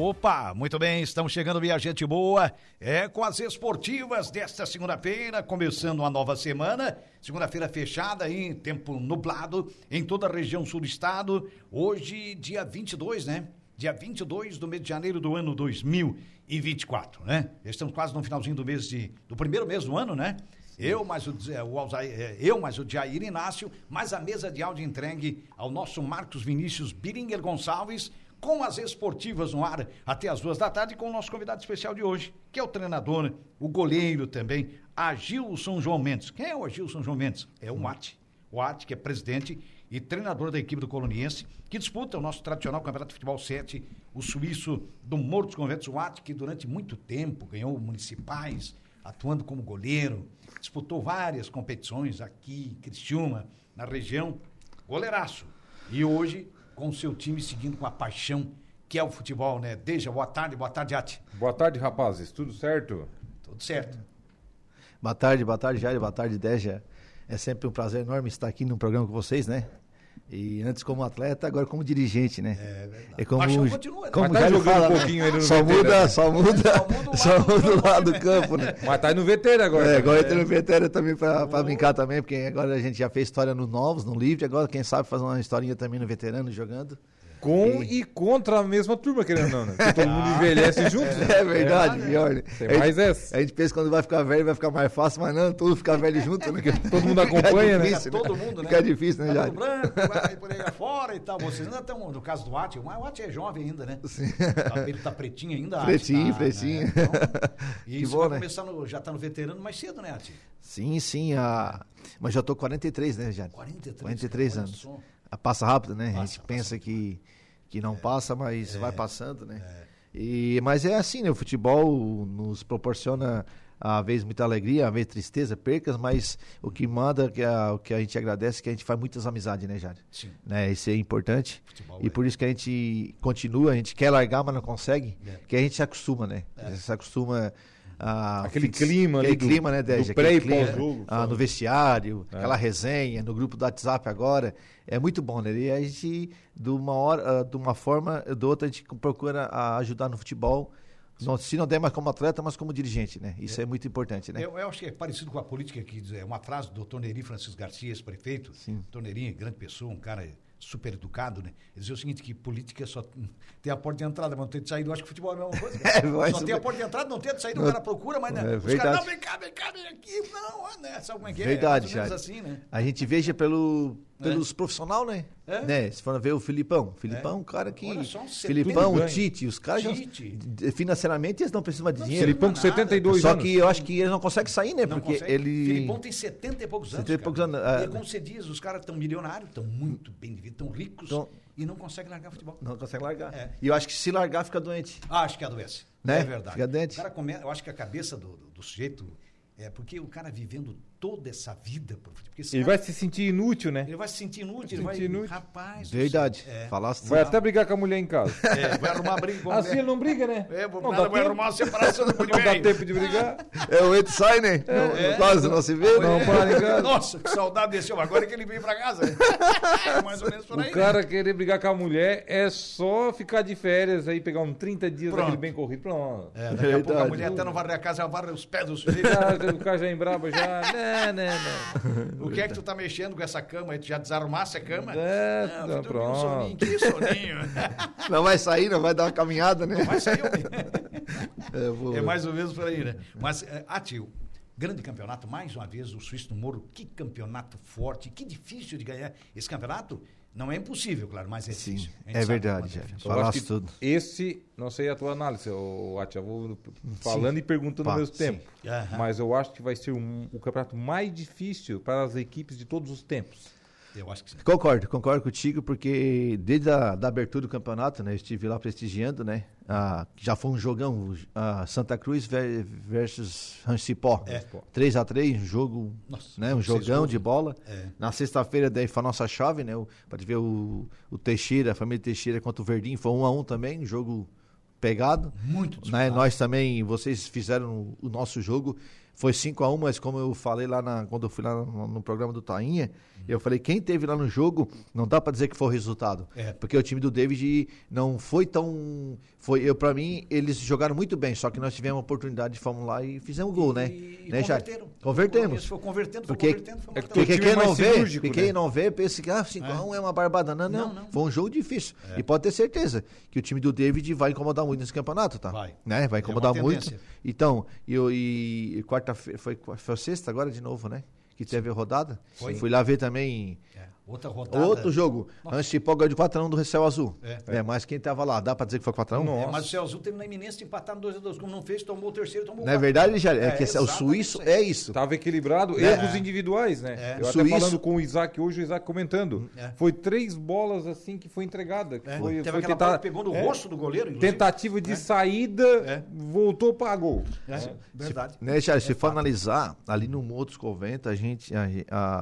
Opa, muito bem, estamos chegando, minha gente boa. É com as esportivas desta segunda-feira, começando uma nova semana. Segunda-feira fechada aí, tempo nublado em toda a região sul do estado. Hoje, dia 22, né? Dia 22 do mês de janeiro do ano 2024, né? Estamos quase no finalzinho do mês de, do primeiro mês do ano, né? Eu mais o, o Alzair, eu mais o Jair Inácio, mais a mesa de áudio entregue ao nosso Marcos Vinícius Biringer Gonçalves, com as esportivas no ar até as duas da tarde com o nosso convidado especial de hoje, que é o treinador, o goleiro também, Agilson João Mendes. Quem é o Agilson João Mendes? É o Mate. O Arte, que é presidente e treinador da equipe do Coloniense, que disputa o nosso tradicional Campeonato de Futebol 7, o suíço do Morro dos Conventos, o Arte, que durante muito tempo ganhou municipais, atuando como goleiro, disputou várias competições aqui, em Criciúma, na região, goleiraço. E hoje com o seu time seguindo com a paixão que é o futebol, né? Deja, boa tarde, boa tarde, Ati. Boa tarde, rapazes, tudo certo? Tudo certo. Boa tarde, boa tarde, Jair, boa tarde, Deja. É sempre um prazer enorme estar aqui no programa com vocês, né? E antes como atleta, agora como dirigente, né? É verdade. É como, Paixão continua, né? como tá jogando fala, um né? pouquinho ele no só veterano. muda, só muda, só muda o só lado do muda o campo, lado do né? campo, né? Mas tá aí no veterano agora. É, agora entra no veterano também pra, pra brincar também, porque agora a gente já fez história no Novos, no Livre, agora quem sabe fazer uma historinha também no veterano jogando. Com e contra a mesma turma, querendo ou não, né? Porque todo mundo envelhece junto. né? É verdade, pior, né? Tem A gente- mais essa. A gente pensa que quando vai ficar velho vai ficar mais fácil, mas não, tudo fica velho junto, né? Todo mundo acompanha, né? difícil, Todo mundo, né? Fica difícil, né, Jair? branco, vai por aí afora e tal. Vocês ainda estão, no caso do Ati, mas o Ati é jovem ainda, né? Sim. Ele tá pretinho ainda, Ati, Pretinho, tá, pretinho. né? Então, e Que bom, vai né? começar no, já tá no veterano mais cedo, né, Ati? Sim, sim, a... mas já tô 43, né, já? 43, 43 olha anos. só. A Passa rápido, né? a Passa, gente passa pensa que, que não passa, mas É. vai passando, né? E, mas é assim, né? O futebol nos proporciona às vezes muita alegria, às vezes tristeza, percas, mas o que manda, que a, o que a gente agradece é que a gente faz muitas amizades, né, Jário? Sim. Né? Isso é importante. Futebol e é. por isso que a gente continua, a gente quer largar, mas não consegue, É. que a gente se acostuma, né? A gente se acostuma a Aquele clima ali aquele do- clima, né, do Deja? pré Aquele e pós-jogo, ah, no vestiário, É. aquela resenha, no grupo do WhatsApp agora. É muito bom, né? E a gente, de uma hora, ah, de uma forma ou de outra, a gente procura ah, ajudar no futebol. Não, se não der mais como atleta, mas como dirigente, né? Isso é, muito importante, né? Eu, eu acho que é parecido com a política que é uma frase do Dr. Neri Francisco Garcia, ex-prefeito. Sim. Dr. Neri, grande pessoa, um cara super educado, né? Ele dizia o seguinte, que política só tem a porta de entrada, mas não tem de saída. Eu acho que futebol é a mesma coisa. É, só ser- tem a porta de entrada, não tem de saída, o cara procura, mas né? É os verdade. caras, não, vem cá, vem cá, vem aqui. Não, ah, né? Sabe como é que é? Verdade, é? ou menos Jair. assim, né? A gente veja pelo, pelos profissionais, né? É. né? Se for ver o Filipão. Filipão é um cara que. Olha só, um Filipão, o Tite, os caras já- Tite. financeiramente eles não precisam de dinheiro. Filipão com Não é nada. 72 Só anos. que eu acho que ele não consegue sair, né? Não Porque consegue. ele. Filipão tem 70 e poucos anos. 70 e poucos anos, é. E é como você diz, os caras estão milionários, estão muito bem de vida, estão ricos Então- e não conseguem largar futebol. Não consegue largar. É. E eu acho que se largar, fica doente. Ah, acho que adoece. Né? É verdade. Fica doente. O cara come... Eu acho que a cabeça do, do, do sujeito é porque o cara vivendo toda essa vida por futebol. Ele cara- vai se sentir inútil, né? ele vai se sentir inútil, ele Se vai. sentir inútil. Rapaz. Verdade. É. Falasse Vai até brigar com a mulher em casa. É, vai arrumar briga com a Assim mulher. ele não briga, né? É, vou não nada, vai tempo. arrumar uma separação depois de Não dá tempo de brigar. É, o Ed sai, né? Não- É. Quase não se vê. Não, para em casa. Nossa, que saudade desse homem. Agora que ele veio pra casa. É mais ou menos por aí. O cara querer brigar com a mulher é só ficar de férias aí, pegar uns 30 dias Pronto. daquele bem corrido. Pronto. né? É, daqui a pouco a mulher até não varre a casa, já varre os pés do sujeito. Já, o cara já embraba já. Não, não, não. O que é que tu tá mexendo com essa cama aí? Tu já desarrumasse a cama? É, Não, tá, fui dormir um pronto. soninho. Que soninho. Não vai sair, não vai dar uma caminhada, né? Vai sair. É, vou- É mais ou menos por aí, né? Mas, é, ah, tio, grande campeonato, mais uma vez, o Suíço do Moro, que campeonato forte, que difícil de ganhar esse campeonato. Não é impossível, claro, mas é Sim, difícil. É verdade, é acho Falasse que tudo. Esse, não sei a tua análise, ô, Atia, vou falando e perguntando Pá, ao mesmo sim. tempo. Aham. Mas eu acho que vai ser um- o campeonato mais difícil para as equipes de todos os tempos. Eu acho que sim. Concordo, concordo contigo, porque desde a da abertura do campeonato, né, eu estive lá prestigiando, né, já foi um jogão, a Santa Cruz ver- versus Rancipó, É. 3 a 3 um jogo, Nossa, né, um jogão de bola. É. Na sexta-feira daí foi a nossa chave, né, pode ver o, o Teixeira, a família Teixeira contra o Verdinho, foi um a um também, um jogo pegado. Muito Né, nós também, vocês fizeram o nosso jogo, foi 5 a 1 mas como eu falei lá na, quando eu fui lá no, no programa do Tainha, eu falei, quem teve lá no jogo, não dá pra dizer que foi o resultado. É. Porque o time do David não foi tão. Foi, eu, pra mim, eles jogaram muito bem, só que nós tivemos a oportunidade, fomos lá e fizemos gol, né? E, né, converteram. Convertemos. Foi convertendo, foi Porque- convertendo, foi é Porque quem é mais não vê, cirúrgico, porque quem né? não vê, pensa que ah, 5x1 é. uma barbada. Não, não, Não, não. Foi um jogo difícil. E pode ter certeza que o time do David vai incomodar muito nesse campeonato, tá? Vai. Né? Vai É incomodar muito. Então, e, eu- e, e quarta-feira, foi, foi sexta agora de novo, né? Que teve a rodada. Foi. Fui lá ver também Outra rodada. outro jogo. Antes de ganhou de 4x1 do Céu Azul. É. É. mas quem tava lá, dá pra dizer que foi 4x1? Não. É, mas o Céu Azul teve na iminência de empatar no 2x2. Como não fez, tomou o terceiro, tomou o Não é quarto. verdade, Jair? É, que esse- o suíço é isso. Tava equilibrado, É. erros individuais, né? É. Eu até Suíço- falando com o Isaac hoje, o Isaac comentando. É. Foi três bolas assim que foi entregada. que É, Foi, Teve foi aquela tentar- bola que pegou no é, rosto do goleiro, inclusive. Tentativa de saída, É. voltou para gol. É, verdade. Né, Jair, se É for analisar, ali no outros convento, a gente, a-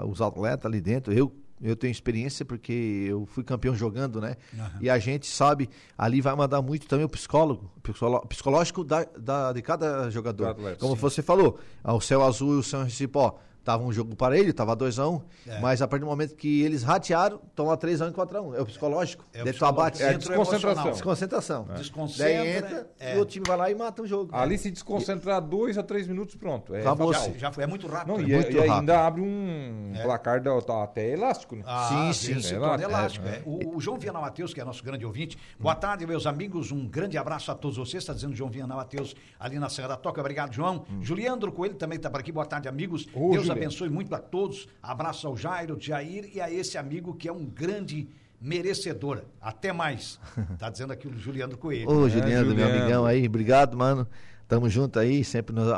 a- os atletas ali dentro, eu, eu tenho experiência porque eu fui campeão jogando, né? Aham. E a gente sabe, ali vai mandar muito também o psicólogo, psicolo- psicológico da, da- de cada jogador. Atleta, Como sim. você falou, ah, o Céu Azul e o São Recipó. Tava um jogo para ele, tava 2x1, É. mas a partir do momento que eles ratearam, estão lá 3x1 e 4x1. É o psicológico. É o Daí tu psicológico. abate. É o desconcentração. Desconcentração. Desconcentra, Daí entra é. e o time vai lá e mata o jogo. Ali se desconcentrar dois a três minutos, pronto. É, Acabou. Já, já foi, é muito rápido. Não, e, muito e ainda rápido. abre um placar da, tá até elástico, né? Ah, Sim, sim, sim. se É torna lá- elástico. é, é. O, o João Viana Matheus, que é nosso grande ouvinte. Boa tarde, meus amigos. Um grande abraço a todos vocês. Está dizendo João Viana Matheus ali na Serra da Toca. Obrigado, João. Juliandro Coelho também está por aqui. Boa tarde, amigos. Ô, Deus. Abençoe muito a todos. Abraço ao Jairo, Jair e a esse amigo que é um grande merecedor. Até mais. Está dizendo aqui o Juliandro Coelho. Ô, Juliano, meu Juliano. amigão aí, obrigado, mano. Tamo junto aí, sempre, nos-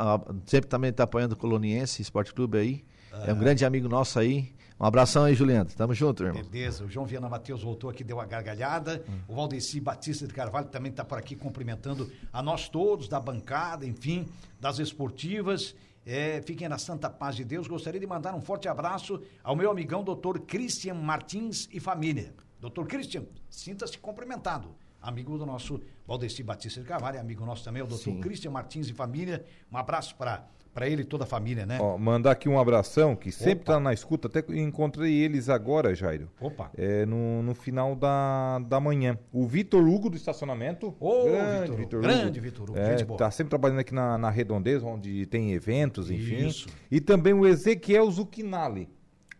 sempre também tá apoiando o Coloniense Esporte Clube aí. É um grande amigo nosso aí. Um abração aí, Juliano. Tamo junto, irmão. Beleza, o João Viana Matheus voltou aqui, deu uma gargalhada. O Valdeci Batista de Carvalho também está por aqui cumprimentando a nós todos, da bancada, enfim, das esportivas. É, fiquem na santa paz de Deus. Gostaria de mandar um forte abraço ao meu amigão doutor Christian Martins e família. Doutor Christian, sinta-se cumprimentado. Amigo do nosso Valdeci Batista de Carvalho, amigo nosso também, o doutor Sim. Christian Martins e família. Um abraço para ele e toda a família, né? Ó, mandar aqui um abração, que sempre Opa. tá na escuta, até encontrei eles agora, Jairo. Opa. É, no, no final da, da manhã. O Vitor Hugo do estacionamento. Ô, grande Vitor Hugo. Grande Vitor Hugo, É, gente boa. tá sempre trabalhando aqui na, na Redondeza, onde tem eventos, enfim. Isso. E também o Ezequiel Zucchini.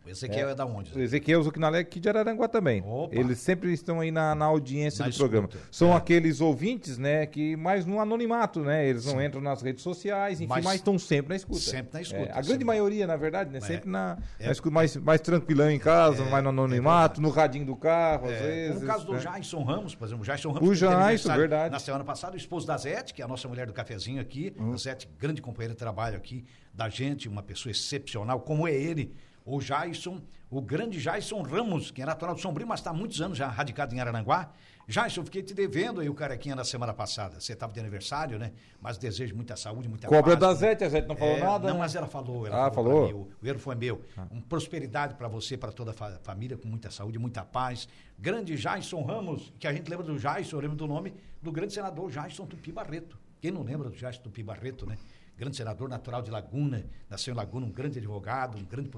O Ezequiel é, da onde? O Ezequiel Zucchini é aqui de Araranguá também. Opa. Eles sempre estão aí na, na audiência Na do programa. escuta. São É. aqueles ouvintes, né, que mais no anonimato, né? Eles não entram nas redes sociais, enfim, Mas- mas, estão sempre na escuta. Sempre na escuta, É, a grande sempre. maioria, na verdade, né? É. Sempre na, É. na escuta, mais, mais tranquilão em casa, mais no anonimato, no radinho do carro, às É, vezes. no caso do né? Jason Ramos, por exemplo, o Jason Ramos. O Jason, aniversário verdade. Na semana passada, o esposo da Zete, que é a nossa mulher do cafezinho aqui. Uhum. A Zete, grande companheira de trabalho aqui da gente, uma pessoa excepcional, como é ele. O Jason, o grande Jason Ramos, que é natural de Sombrio, mas está há muitos anos já radicado em Araranguá. Jason, fiquei te devendo aí o carequinha na semana passada. Você estava de aniversário, né? Mas desejo muita saúde, muita Cobra paz. da né? Zete, a Zete não falou É, nada. Não, né? mas ela falou. Ela Ah, falou? falou? mim, o, erro foi meu. Um prosperidade para você, para toda a fa- família, com muita saúde, muita paz. Grande Jason Ramos, que a gente lembra do Jason, eu lembro do nome do grande senador Jason Tupi Barreto. Quem não lembra do Jason Tupi Barreto, né? Grande senador natural de Laguna, nasceu em Laguna, um grande advogado, um grande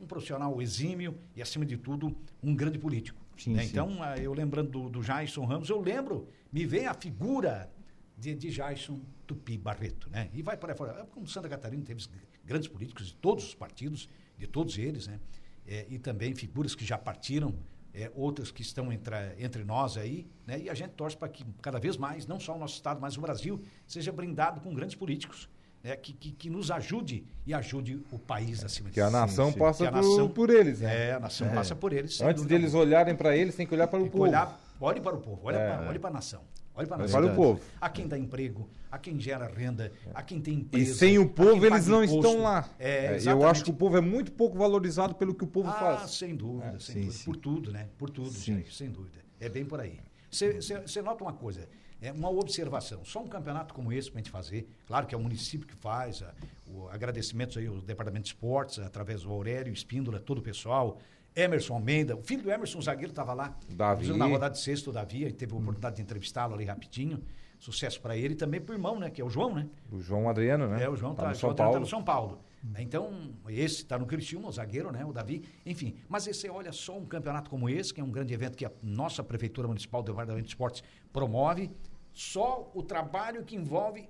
um profissional exímio e, acima de tudo, um grande político. Sim, né? sim. Então, ah, eu lembrando do, do Jason Ramos, eu lembro, me vem a figura de, de Jason Tupi Barreto, né? E vai por aí fora. Como Santa Catarina teve grandes políticos de todos os partidos, de todos eles, né? É, e também figuras que já partiram, é, outras que estão entre, entre nós aí, né? E a gente torce para que cada vez mais, não só o nosso estado, mas o Brasil, seja brindado com grandes políticos, né? Que, que, que nos ajude e ajude o país acima de Que a nação sim. passa a por, nação- por eles, né? É, a nação passa por eles. Antes deles alguma. olharem para eles, tem que olhar para o Tem povo. olhar, olhe para o povo, olhe É. para olhe para a nação. Olha para nós. para o povo. A quem dá emprego, a quem gera renda, a quem tem empresa. E sem o a povo, eles não imposto. estão lá. É, É, eu acho que o povo é muito pouco valorizado pelo que o povo Ah, faz. sem dúvida, sem sim, dúvida. sim. Por tudo, né? Por tudo. Jair, sem dúvida. É bem por aí. Você nota uma coisa, é uma observação. Só um campeonato como esse para a gente fazer, claro que é o município que faz, a- o, agradecimentos aí ao Departamento de Esportes, através do Aurélio, Espíndola, todo o pessoal. Emerson Almeida, o filho do Emerson, o zagueiro, estava lá. Davi. Na rodada de sexto, o Davi, teve a oportunidade de entrevistá-lo ali rapidinho. Sucesso para ele e também para o irmão, né? Que é o João, né? O João Adriano, né? É, o João tá tá, no o São João tá Paulo. no São Paulo. Então, esse está no Criciúma, o zagueiro, né? O Davi, enfim. Mas você olha só um campeonato como esse, que é um grande evento que a nossa Prefeitura Municipal do Departamento de Esportes promove, só o trabalho que envolve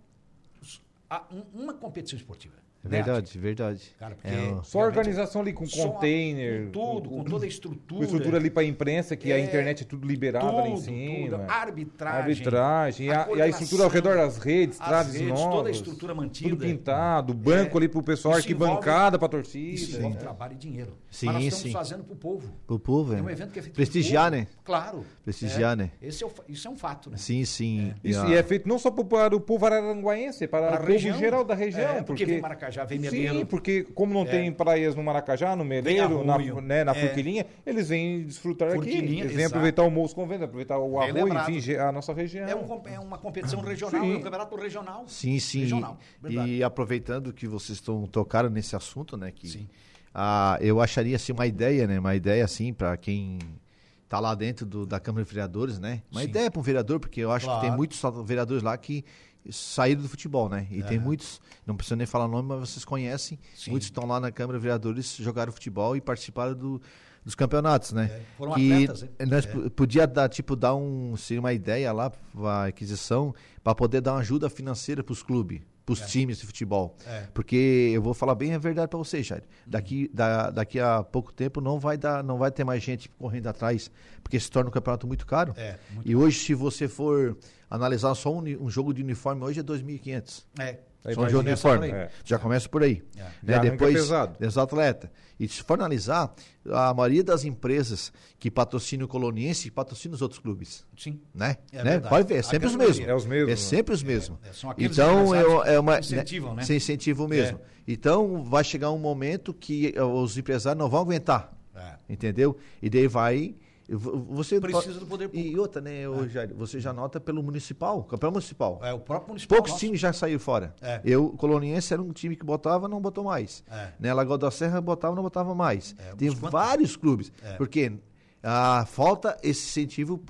a- um- uma competição esportiva. É né, verdade, verdade. Cara, porque É. Só a organização ali com a- container. com tudo, com toda a estrutura. Com estrutura ali para imprensa, que a É, internet é tudo liberado ali em tudo, cima. tudo. Arbitragem. Arbitragem. E a, e a estrutura ao redor das redes, traves redes, novas. toda a estrutura mantida. Tudo pintado, banco É, ali pro pessoal, isso envolve- arquibancada Isso torcida. envolve né? trabalho e dinheiro. Sim, Mas nós estamos sim. fazendo para o povo. Pro povo, É é. um evento que é feito Prestigiar, povo. né? Claro. Prestigiar, É. né? Esse é o isso é um fato, né? Sim, sim. Isso, a- e é feito não só para o povo araranguaense, para Para o a povo geral da região. É, porque vem Maracajá, vem Meleiro. Sim, porque como não É. tem praias no Maracajá, no Meleiro, na, né, na É. Forquilinha, eles vêm desfrutar aqui. Forquilinha, Eles vêm exato. aproveitar o Moço Convento, aproveitar o lembrado. enfim, a nossa região. É, um é uma competição regional, Sim. é um campeonato regional. Sim, sim. Regional. E aproveitando que vocês estão tocaram nesse assunto, né? Que, Sim. ah, eu acharia assim uma ideia, né? Uma ideia assim para quem tá lá dentro do- da Câmara de Vereadores, né? Uma Sim. ideia para um vereador, porque eu acho que tem Claro. muitos vereadores lá que saíram do futebol, né? E tem Aham. muitos, não precisa nem falar nome, mas vocês conhecem. Sim. Muitos estão lá na Câmara Vereadores, jogaram futebol e participaram do- dos campeonatos, né? É, foram que atletas, hein? nós É. podia dar tipo dar um seria uma ideia lá a aquisição para poder dar uma ajuda financeira para os clubes para os times de futebol É. porque eu vou falar bem a verdade para vocês Jair. daqui da, daqui a pouco tempo não vai dar não vai ter mais gente correndo atrás porque se torna um campeonato muito caro É, muito e hoje se você for analisar só um, um jogo de uniforme hoje é 2.500 É. Aí só um jogo de uniforme. É. Já começa por aí. É. Né? Já Depois, pesado. dos atletas. E se for analisar, a maioria das empresas que patrocinam o Coloniense patrocinam os outros clubes. Sim. Né? É né? Pode ver, é sempre os mesmos. É os mesmos, É né? sempre os mesmos. é, são aqueles então, empresários eu, é uma. que incentivam, né? Se incentivam mesmo. É. Então, vai chegar um momento que eh, os empresários não vão aguentar. É. Entendeu? E daí vai. Você Precisa do poder público. E outra, né, ô, Jair, você já nota pelo municipal, campeão municipal. É, o próprio municipal. Poucos nosso. times já saíram fora. É. Eu, Coloniense, era um time que botava, não botou mais. É. Né? Lagoa da Serra botava, não botava mais. É, Tem vários clubes. É. Porque ah, falta esse incentivo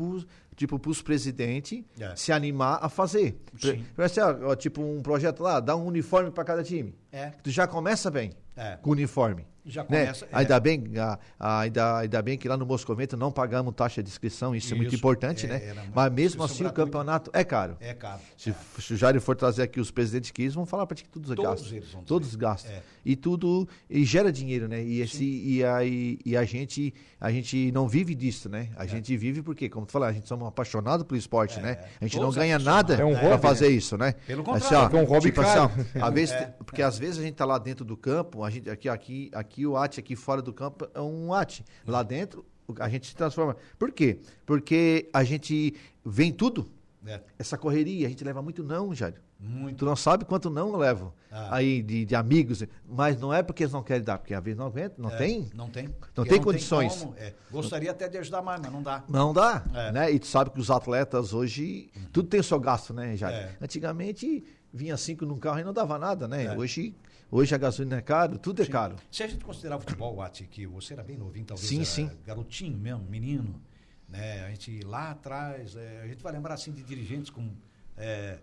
tipo, para os presidentes É. se animar a fazer. Sim. Assim, ó, tipo um projeto lá, dá um uniforme para cada time. É. Tu já começa bem É. com o uniforme. Já né? começa, é. Ainda, bem, ainda, ainda bem que lá no Moscovento não pagamos taxa de inscrição, isso, é muito Isso, importante, é, né? Mas mesmo inscrição assim o campeonato é caro. É caro. Se, se o Jário for trazer aqui os presidentes que vão falar para ti que tudo Todos gasta. eles vão dizer. Todos gastam. É. E tudo e gera dinheiro, né? E, esse, e, a, e, e a gente a gente não vive disso, né? A gente vive porque, como tu falou, a gente somos apaixonados pelo esporte, É, né? A gente todos não ganha nada. É um para hobby, fazer né? isso, né? Pelo Assim, contrário. ó, É um hobby tipo caro. assim, ó, às vezes, É. porque às vezes a gente tá lá dentro do campo, a gente aqui aqui aqui o ate aqui fora do campo é um ate. Lá dentro a gente se transforma. Por quê? Porque a gente vem tudo É. essa correria, a gente leva muito não, Jário. Muito. Tu não sabe quanto não eu levo Ah. aí de, de amigos, mas não é porque eles não querem dar, porque às vezes não aguenta, não É, tem? Não tem. Não tem condições. como, é. Gostaria até de ajudar mais, mas não dá. Não dá, É. né? E tu sabe que os atletas hoje, tudo tem o seu gasto, né, Jário? É. Antigamente vinha cinco num carro e não dava nada, né? É. Hoje, hoje a gasolina é caro, tudo é Sim. caro. Se a gente considerar o futebol, Ati, que você era bem novinho, talvez Sim, sim. garotinho mesmo, menino, né? A gente lá atrás, é, a gente vai lembrar assim de dirigentes como é,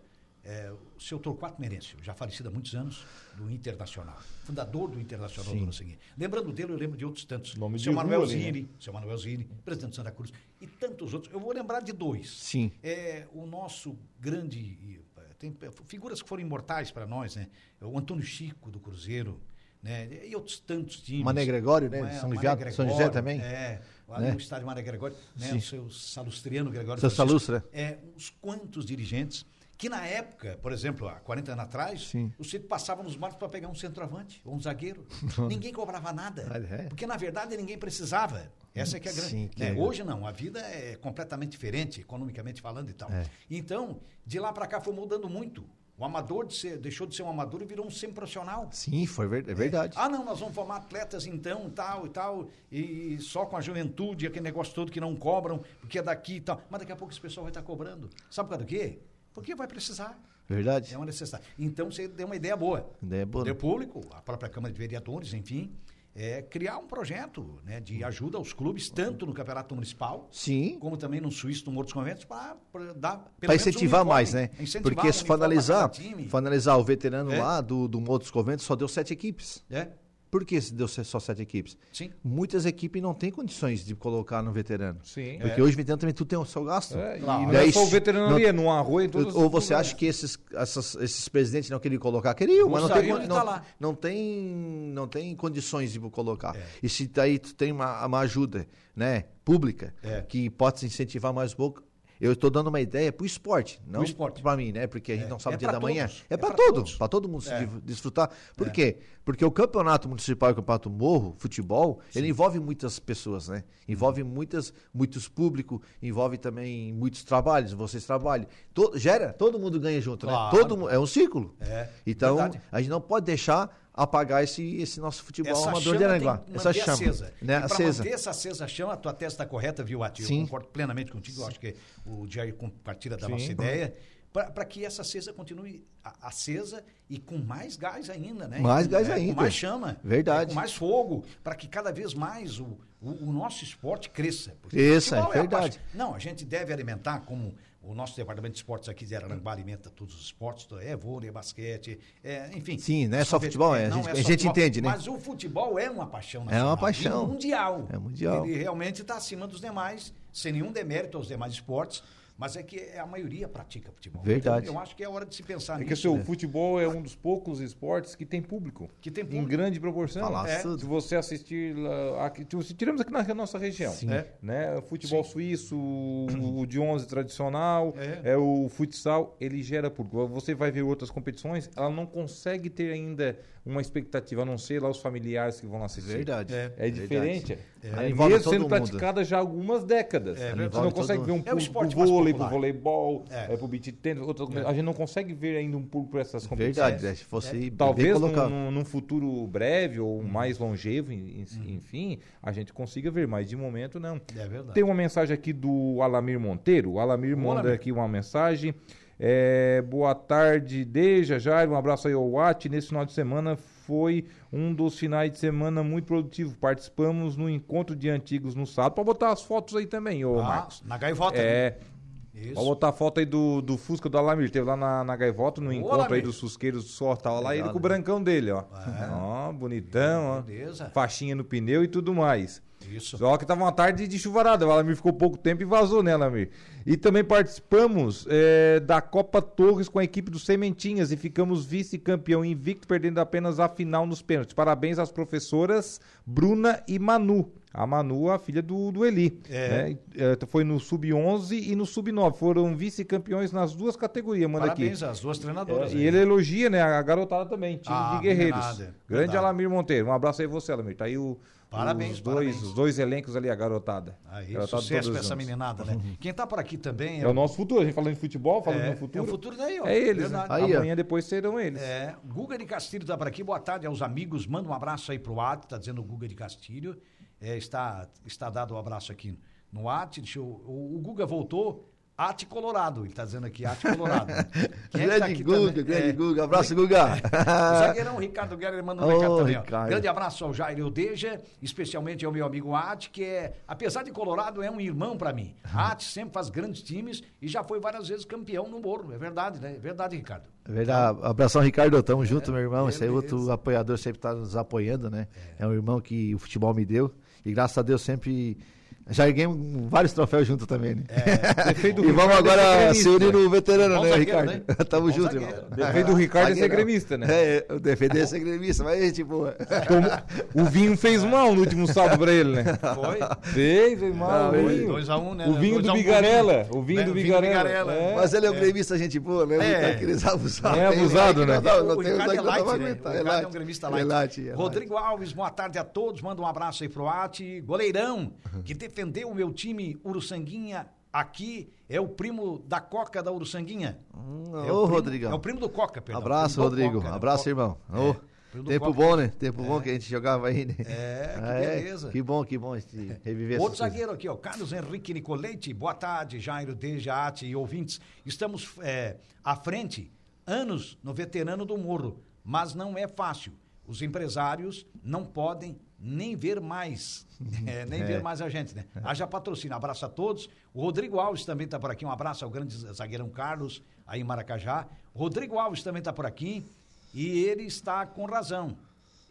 é, o seu Torquato Merencio, já falecido há muitos anos, do Internacional, fundador do Internacional Sim. do ano seguinte. Lembrando dele, eu lembro de outros tantos. Nome seu Manuel rua ali, né? Zilli, seu Manuel Zilli, presidente de Santa Cruz, e tantos outros. Eu vou lembrar de dois. Sim. É o nosso grande. Tem figuras que foram imortais para nós, né? O Antônio Chico, do Cruzeiro, né? E outros tantos times. Mané Gregório, né? É? São Mané José- São José Gregório, também. É, lá Né? no estádio Mané Gregório, né? Sim. O seu Salustriano Gregório. Seu. Salustre, É, uns quantos dirigentes que na época, por exemplo, há 40 anos atrás, Sim. o Chico passava nos bares para pegar um centroavante ou um zagueiro. ninguém cobrava nada. É? Porque, na verdade, ninguém precisava. Essa é que é a grande. Sim, né? é. Hoje não, a vida é completamente diferente, economicamente falando e tal. É. Então, de lá para cá foi mudando muito. O amador de ser- deixou de ser um amador e virou um semi-profissional. Sim, foi ver- é verdade. Ah, não, nós vamos formar atletas então, tal e tal, e só com a juventude, aquele negócio todo que não cobram, porque é daqui e tal. Mas daqui a pouco esse pessoal vai estar cobrando. Sabe por causa do quê? Porque vai precisar. Verdade. É uma necessidade. Então você deu uma ideia boa. Ideia boa. Poder público, a própria Câmara de Vereadores, enfim, é criar um projeto né, de ajuda aos clubes, tanto no Campeonato Municipal, Sim. como também no Suíço, no Morro dos Conventos, para dar Para um incentivar uniforme. mais, né? Incentivar Porque um se for analisar o veterano É. lá do, do Motos Conventos, só deu sete equipes. É, Por que se deu só sete equipes? sim. Muitas equipes não têm condições de colocar no veterano. Sim. Porque hoje o veterano também tudo tem o seu gasto. É, e não Daí é só o se- veterano não- ali, é no os Ou você lugares. acha que esses, essas- esses presidentes não queriam colocar? Queriam, mas não tem, não, tá não tem, não tem condições de colocar. É. E se daí tu tem uma, uma ajuda né, pública É. que pode se incentivar mais um pouco, eu estou dando uma ideia para o esporte, não para mim, né? Porque a gente É. não sabe É o dia da manhã. É É para todo, todos. para todo mundo se É. desfrutar. Por É. quê? Porque o campeonato municipal e o campeonato morro, futebol, ele envolve muitas pessoas, né? Envolve muitas, muitos públicos, envolve também muitos trabalhos, vocês trabalham. Gera, todo mundo ganha junto, Claro. né? Todo, é um círculo. É, Então, verdade. a gente não pode deixar apagar esse, esse nosso futebol Essa amador de Aranguá. Essa chama. acesa. Né? E para manter essa acesa chama, a tua tese está correta, viu, Ati? Eu Sim. concordo plenamente contigo. Eu acho que o Jair compartilha da Sim. nossa ideia. Para que essa acesa continue a- acesa e com mais gás ainda, né? Mais Com- gás é, ainda. Com mais chama. Verdade. é, com mais fogo. Para que cada vez mais o, o, o nosso esporte cresça. Cresça, é a verdade. paixão. Não, a gente deve alimentar como o nosso departamento de esportes aqui de Araranguá alimenta todos os esportes, é vôlei, é basquete, é, enfim. Sim, não é só futebol, é, a gente- a só gente futebol, entende, né? Mas o futebol é uma paixão É nacional. uma paixão. mundial. É mundial. Ele realmente está acima dos demais, sem nenhum demérito aos demais esportes, mas é que a maioria pratica futebol. Verdade. Então, eu acho que é hora de se pensar É que nisso. assim, o futebol é um dos poucos esportes que tem público. Que tem Em público. grande proporção. Falar É. Se você assistir aqui, se tiramos aqui na nossa região. Sim. É. Né? O futebol suíço, o, o de 11 tradicional, É. é. o futsal, ele gera público. Você vai ver outras competições, ela não consegue ter ainda uma expectativa, a não ser lá os familiares que vão lá assistir. Verdade. É. É diferente. É. É, Ela envolve mesmo sendo mundo. praticada já há algumas décadas. É Você não consegue ver um É o público esporte pro mais vôlei, popular. pro voleibol, É. é. pro beat tennis, outras coisas. A gente não consegue ver ainda um público para essas competições. Verdade, né? Se fosse bem Talvez num, colocado. num- num futuro breve ou mais longevo, en- enfim, a gente consiga ver, mas de momento não. É verdade. Tem uma mensagem aqui do Alamir Monteiro. O Alamir manda Alamir. aqui uma mensagem. É, boa tarde, Deja, Jair, um abraço aí ao Watt. Nesse final de semana foi um dos finais de semana muito produtivo. Participamos no encontro de antigos no sábado. Pode botar as fotos aí também, ô Ah, Marcos. na gaivota. É, Isso. Pode botar a foto aí do, do Fusca do Alamir. Teve lá na, na Gaivota, no encontro aí Alamir. dos Fusqueiros do Sor. Tava lá Legal, ele com o né? brancão dele, ó. É. Ó, bonitão, ó. Beleza. Faixinha no pneu e tudo mais. Isso. Só que tava uma tarde de chuvarada. O Alamir ficou pouco tempo e vazou, né, Alamir? E também participamos é, da Copa Torres com a equipe do Sementinhas e ficamos vice-campeão invicto, perdendo apenas a final nos pênaltis. Parabéns às professoras Bruna e Manu. A Manu, a filha do, do Eli. É. né? É, foi no Sub-11 e no Sub-9. Foram vice-campeões nas duas categorias. Manda Parabéns aqui. às duas É, treinadoras. e aí. ele elogia, né, a garotada também, time Ah, de guerreiros. Grande Verdade. Alamir Monteiro. Um abraço aí você, Alamir. Tá aí o, Parabéns, os, dois, parabéns. os dois elencos ali, a garotada. Aí, Garotada sucesso pra essa juntos. meninada, né? Quem tá por aqui também É o nosso futuro. A gente falando de futebol, falando é, no futuro. É o futuro daí, ó. É eles, né? Aí, ó. Amanhã depois serão eles. É, Guga de Castilho tá por aqui. Boa tarde aos amigos. Manda um abraço aí pro At, tá dizendo o Guga de Castilho. É, está, está dado o um abraço aqui no At. Deixa eu, o, o Guga voltou. Ate Colorado, ele tá dizendo aqui, Ate Colorado. É tá Grande aqui Guga, grande É, Guga. Abraço, Guga. O zagueirão Ricardo Guerra manda um recado também. Grande abraço ao Jair Eudeja, especialmente ao meu amigo Ati, que é, apesar de Colorado, é um irmão para mim. Ati sempre faz grandes times e já foi várias vezes campeão no Morro. É verdade, né? É verdade, Ricardo. É verdade. Abração, Ricardo. Tamo junto, meu irmão. Esse é outro apoiador sempre tá nos apoiando, né? É. um irmão que o futebol me deu. E graças a Deus sempre Já erguemos vários troféus juntos também, né? Defeito do e vamos Ricardo é agora gremista. se unir no veterano, né, Ricardo? né? Tamo Bom junto, zagueiro. irmão. Defeito do Ricardo é ser gremista, né? É, o defender é ser gremista, mas gente boa. O Vinho fez mal no último sábado pra ele, né? Foi. Fez, fez mal. Não, o ele- Vinho. 2x1, né? O vinho 2 do a 1 pro Bigarela. O vinho Né? do O vinho do Bigarela. É. Mas ele é um gremista, gente boa, né? É. Tá aqueles abusados. É abusado, né? Não, o tem é pra né? aguentar, O é Ricardo é um gremista É é light. Rodrigo Alves, boa tarde a todos. Manda um abraço aí pro Ati. Goleirão, que defendeu o meu time Uruçanguinha aqui. É o primo da Coca da Uruçanguinha. Hum, É o Ô, primo- Rodrigão. É o primo do Coca, perdão. Abraço, Rodrigo. Coca, né? Abraço, irmão. É, do tempo Coca. bom, né? Tempo bom que a gente jogava aí, né? É, que Ah, beleza. Que bom, que bom esse- reviver Outro coisas. zagueiro aqui, ó, Carlos Henrique Nicolete. Boa tarde, Jairo, Deja, Ati e ouvintes. Estamos é, à frente, anos no veterano do Morro, mas não é fácil. Os empresários não podem nem ver mais, é, nem ver mais a gente, né? Haja patrocínio. Abraço a todos. O Rodrigo Alves também está por aqui. Um abraço ao grande zagueirão Carlos, aí em Maracajá. O Rodrigo Alves também está por aqui e ele está com razão.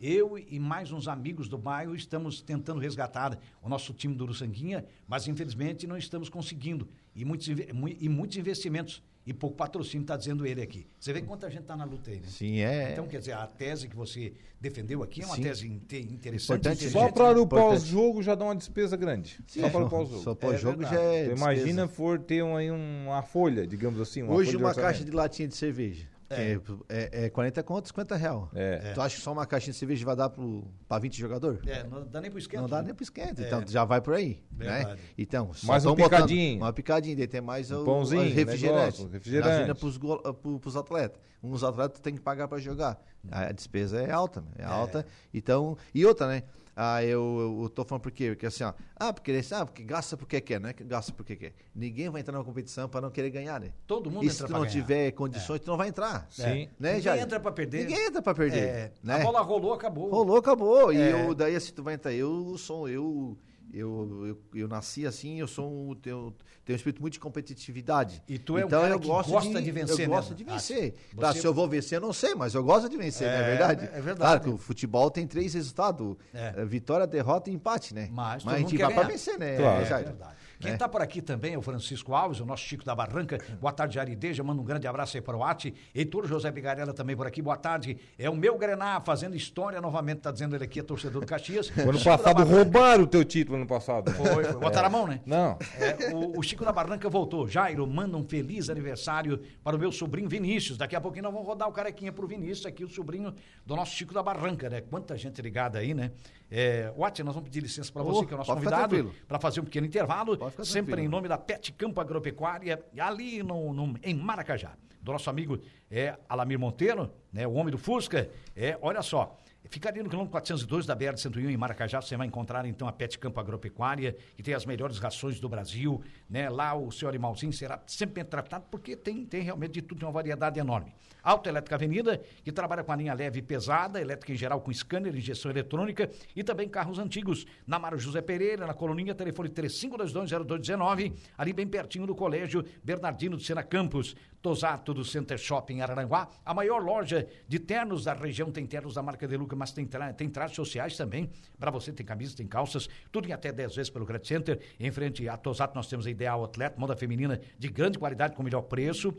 Eu e mais uns amigos do bairro estamos tentando resgatar o nosso time do Uruçanguinha, mas infelizmente não estamos conseguindo. E muitos, e muitos investimentos e pouco patrocínio, está dizendo ele aqui. Você vê quanta gente está na luta aí, né? Sim, é. Então, quer dizer, a tese que você defendeu aqui é uma Sim. tese inte- interessante. Importante, Só inteligente, para o pós-jogo já dá uma despesa grande. Só para o pós-jogo. Só É pós-jogo verdade. já é. Então, imagina for ter um, aí uma folha, digamos assim. Uma Hoje uma caixa de latinha de cerveja. É, é, é 40 conto, 50 real. É. Tu acha que só uma caixinha de cerveja vai dar pro, pra 20 jogador? É, não dá nem pro esquema. Não dá nem pro esquenta, É. então já vai por aí, né? Então, só Mais um tão botando picadinho. Uma picadinha, daí tem mais o, pãozinho, as refrigerante. negócio, refrigerante. Pros, gol- pro- pros atletas. Uns atletas tem que pagar pra jogar. A despesa é alta, né? é, alta. Então, e outra, né? Ah, eu, eu tô falando por quê? Porque assim, ó, ah, porque, ah, porque gasta porque quer, não é que gasta porque quer. Ninguém vai entrar numa competição pra não querer ganhar, né? Todo mundo E entra se tu não ganhar. tiver condições, tu não vai entrar. Sim. Né, Ninguém Jair? entra pra perder. Ninguém entra pra perder. É, né? A bola rolou, acabou. Rolou, acabou. E É. eu, daí assim, tu vai entrar. Eu sou, eu, eu, eu, eu nasci assim, eu sou um, tenho, tenho um espírito muito de competitividade. E tu é um então cara eu que gosto gosta de vencer Eu gosto mesmo. de Ah, vencer. você- Claro, se eu vou vencer, eu não sei, mas eu gosto de vencer, não É, é verdade? é verdade. Claro que o futebol tem três resultados: É. eh, vitória, derrota e empate, né? Mas todo a gente vai pra ganhar. vencer, né? Claro. É Jair? verdade. Quem É. está por aqui também é o Francisco Alves, o nosso Chico da Barranca. Boa tarde, Arideja. Manda um grande abraço aí para o Ati. Heitor José Bigarella também por aqui. Boa tarde. É o meu Grená fazendo história novamente, tá dizendo ele aqui, é torcedor do Caxias. O ano Chico passado roubaram o teu título ano passado. né? Foi, foi. Botaram a mão, né? Não. É, o, o Chico da Barranca voltou. Jairo, manda um feliz aniversário para o meu sobrinho Vinícius. Daqui a pouquinho nós vamos rodar o carequinha pro Vinícius, aqui o sobrinho do nosso Chico da Barranca, né? Quanta gente ligada aí, né? É, Watch, nós vamos pedir licença para você, Oh, que é o nosso convidado, para fazer um pequeno intervalo, sempre em nome da Pet Campo Agropecuária, ali no, no- em Maracajá. Do nosso amigo é, Alamir Monteiro, né? O homem do Fusca. É, olha só. Fica ali no quilômetro 402 da BR-101 em Maracajá, você vai encontrar então a Pet Campo Agropecuária, que tem as melhores rações do Brasil, né? Lá o seu animalzinho será sempre bem tratado, porque tem, tem realmente de tudo, tem uma variedade enorme. Autoelétrica Avenida, que trabalha com a linha leve e pesada, elétrica em geral com scanner, injeção eletrônica e também carros antigos. Na Mário José Pereira, na Coloninha, telefone 35220219, ali bem pertinho do Colégio Bernardino de Sena Campos. Tosato do Center Shopping Araranguá, a maior loja de ternos da região, tem ternos da marca De Luca, mas tem, tra tem trajes sociais também, para você, tem camisas, tem calças, tudo em até 10 vezes pelo Credit Center. Em frente a Tosato nós temos a Ideal Atleta, moda feminina de grande qualidade com melhor preço.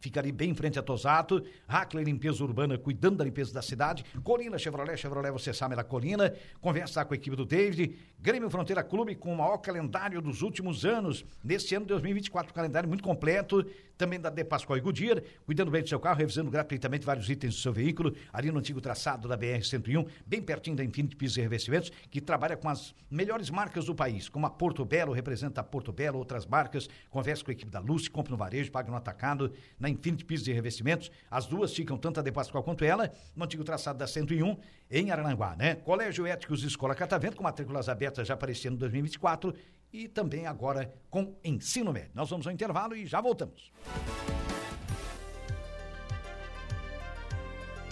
Fica ali bem em frente a Tosato, Hackler Limpeza Urbana, cuidando da limpeza da cidade, Colina Chevrolet, Chevrolet, você sabe da Colina, conversa com a equipe do David, Grêmio Fronteira Clube com o maior calendário dos últimos anos, nesse ano de 2024, um calendário muito completo, também da De Pascoal e Goodyear, cuidando bem do seu carro, revisando gratuitamente vários itens do seu veículo, ali no antigo traçado da BR-101, bem pertinho da Infinity Pisos e Revestimentos, que trabalha com as melhores marcas do país, como a Porto Belo, representa a Porto Belo, outras marcas, conversa com a equipe da Luz, compra no varejo, paga no atacado, na Infinity Pisos e Revestimentos, as duas ficam, tanto a De Pascoal quanto ela, no antigo traçado da 101, em Arananguá, né? Colégio Éticos Escola Catavento, com matrículas abertas já esse ano 2024 e também agora com ensino médio. Nós vamos ao intervalo e já voltamos.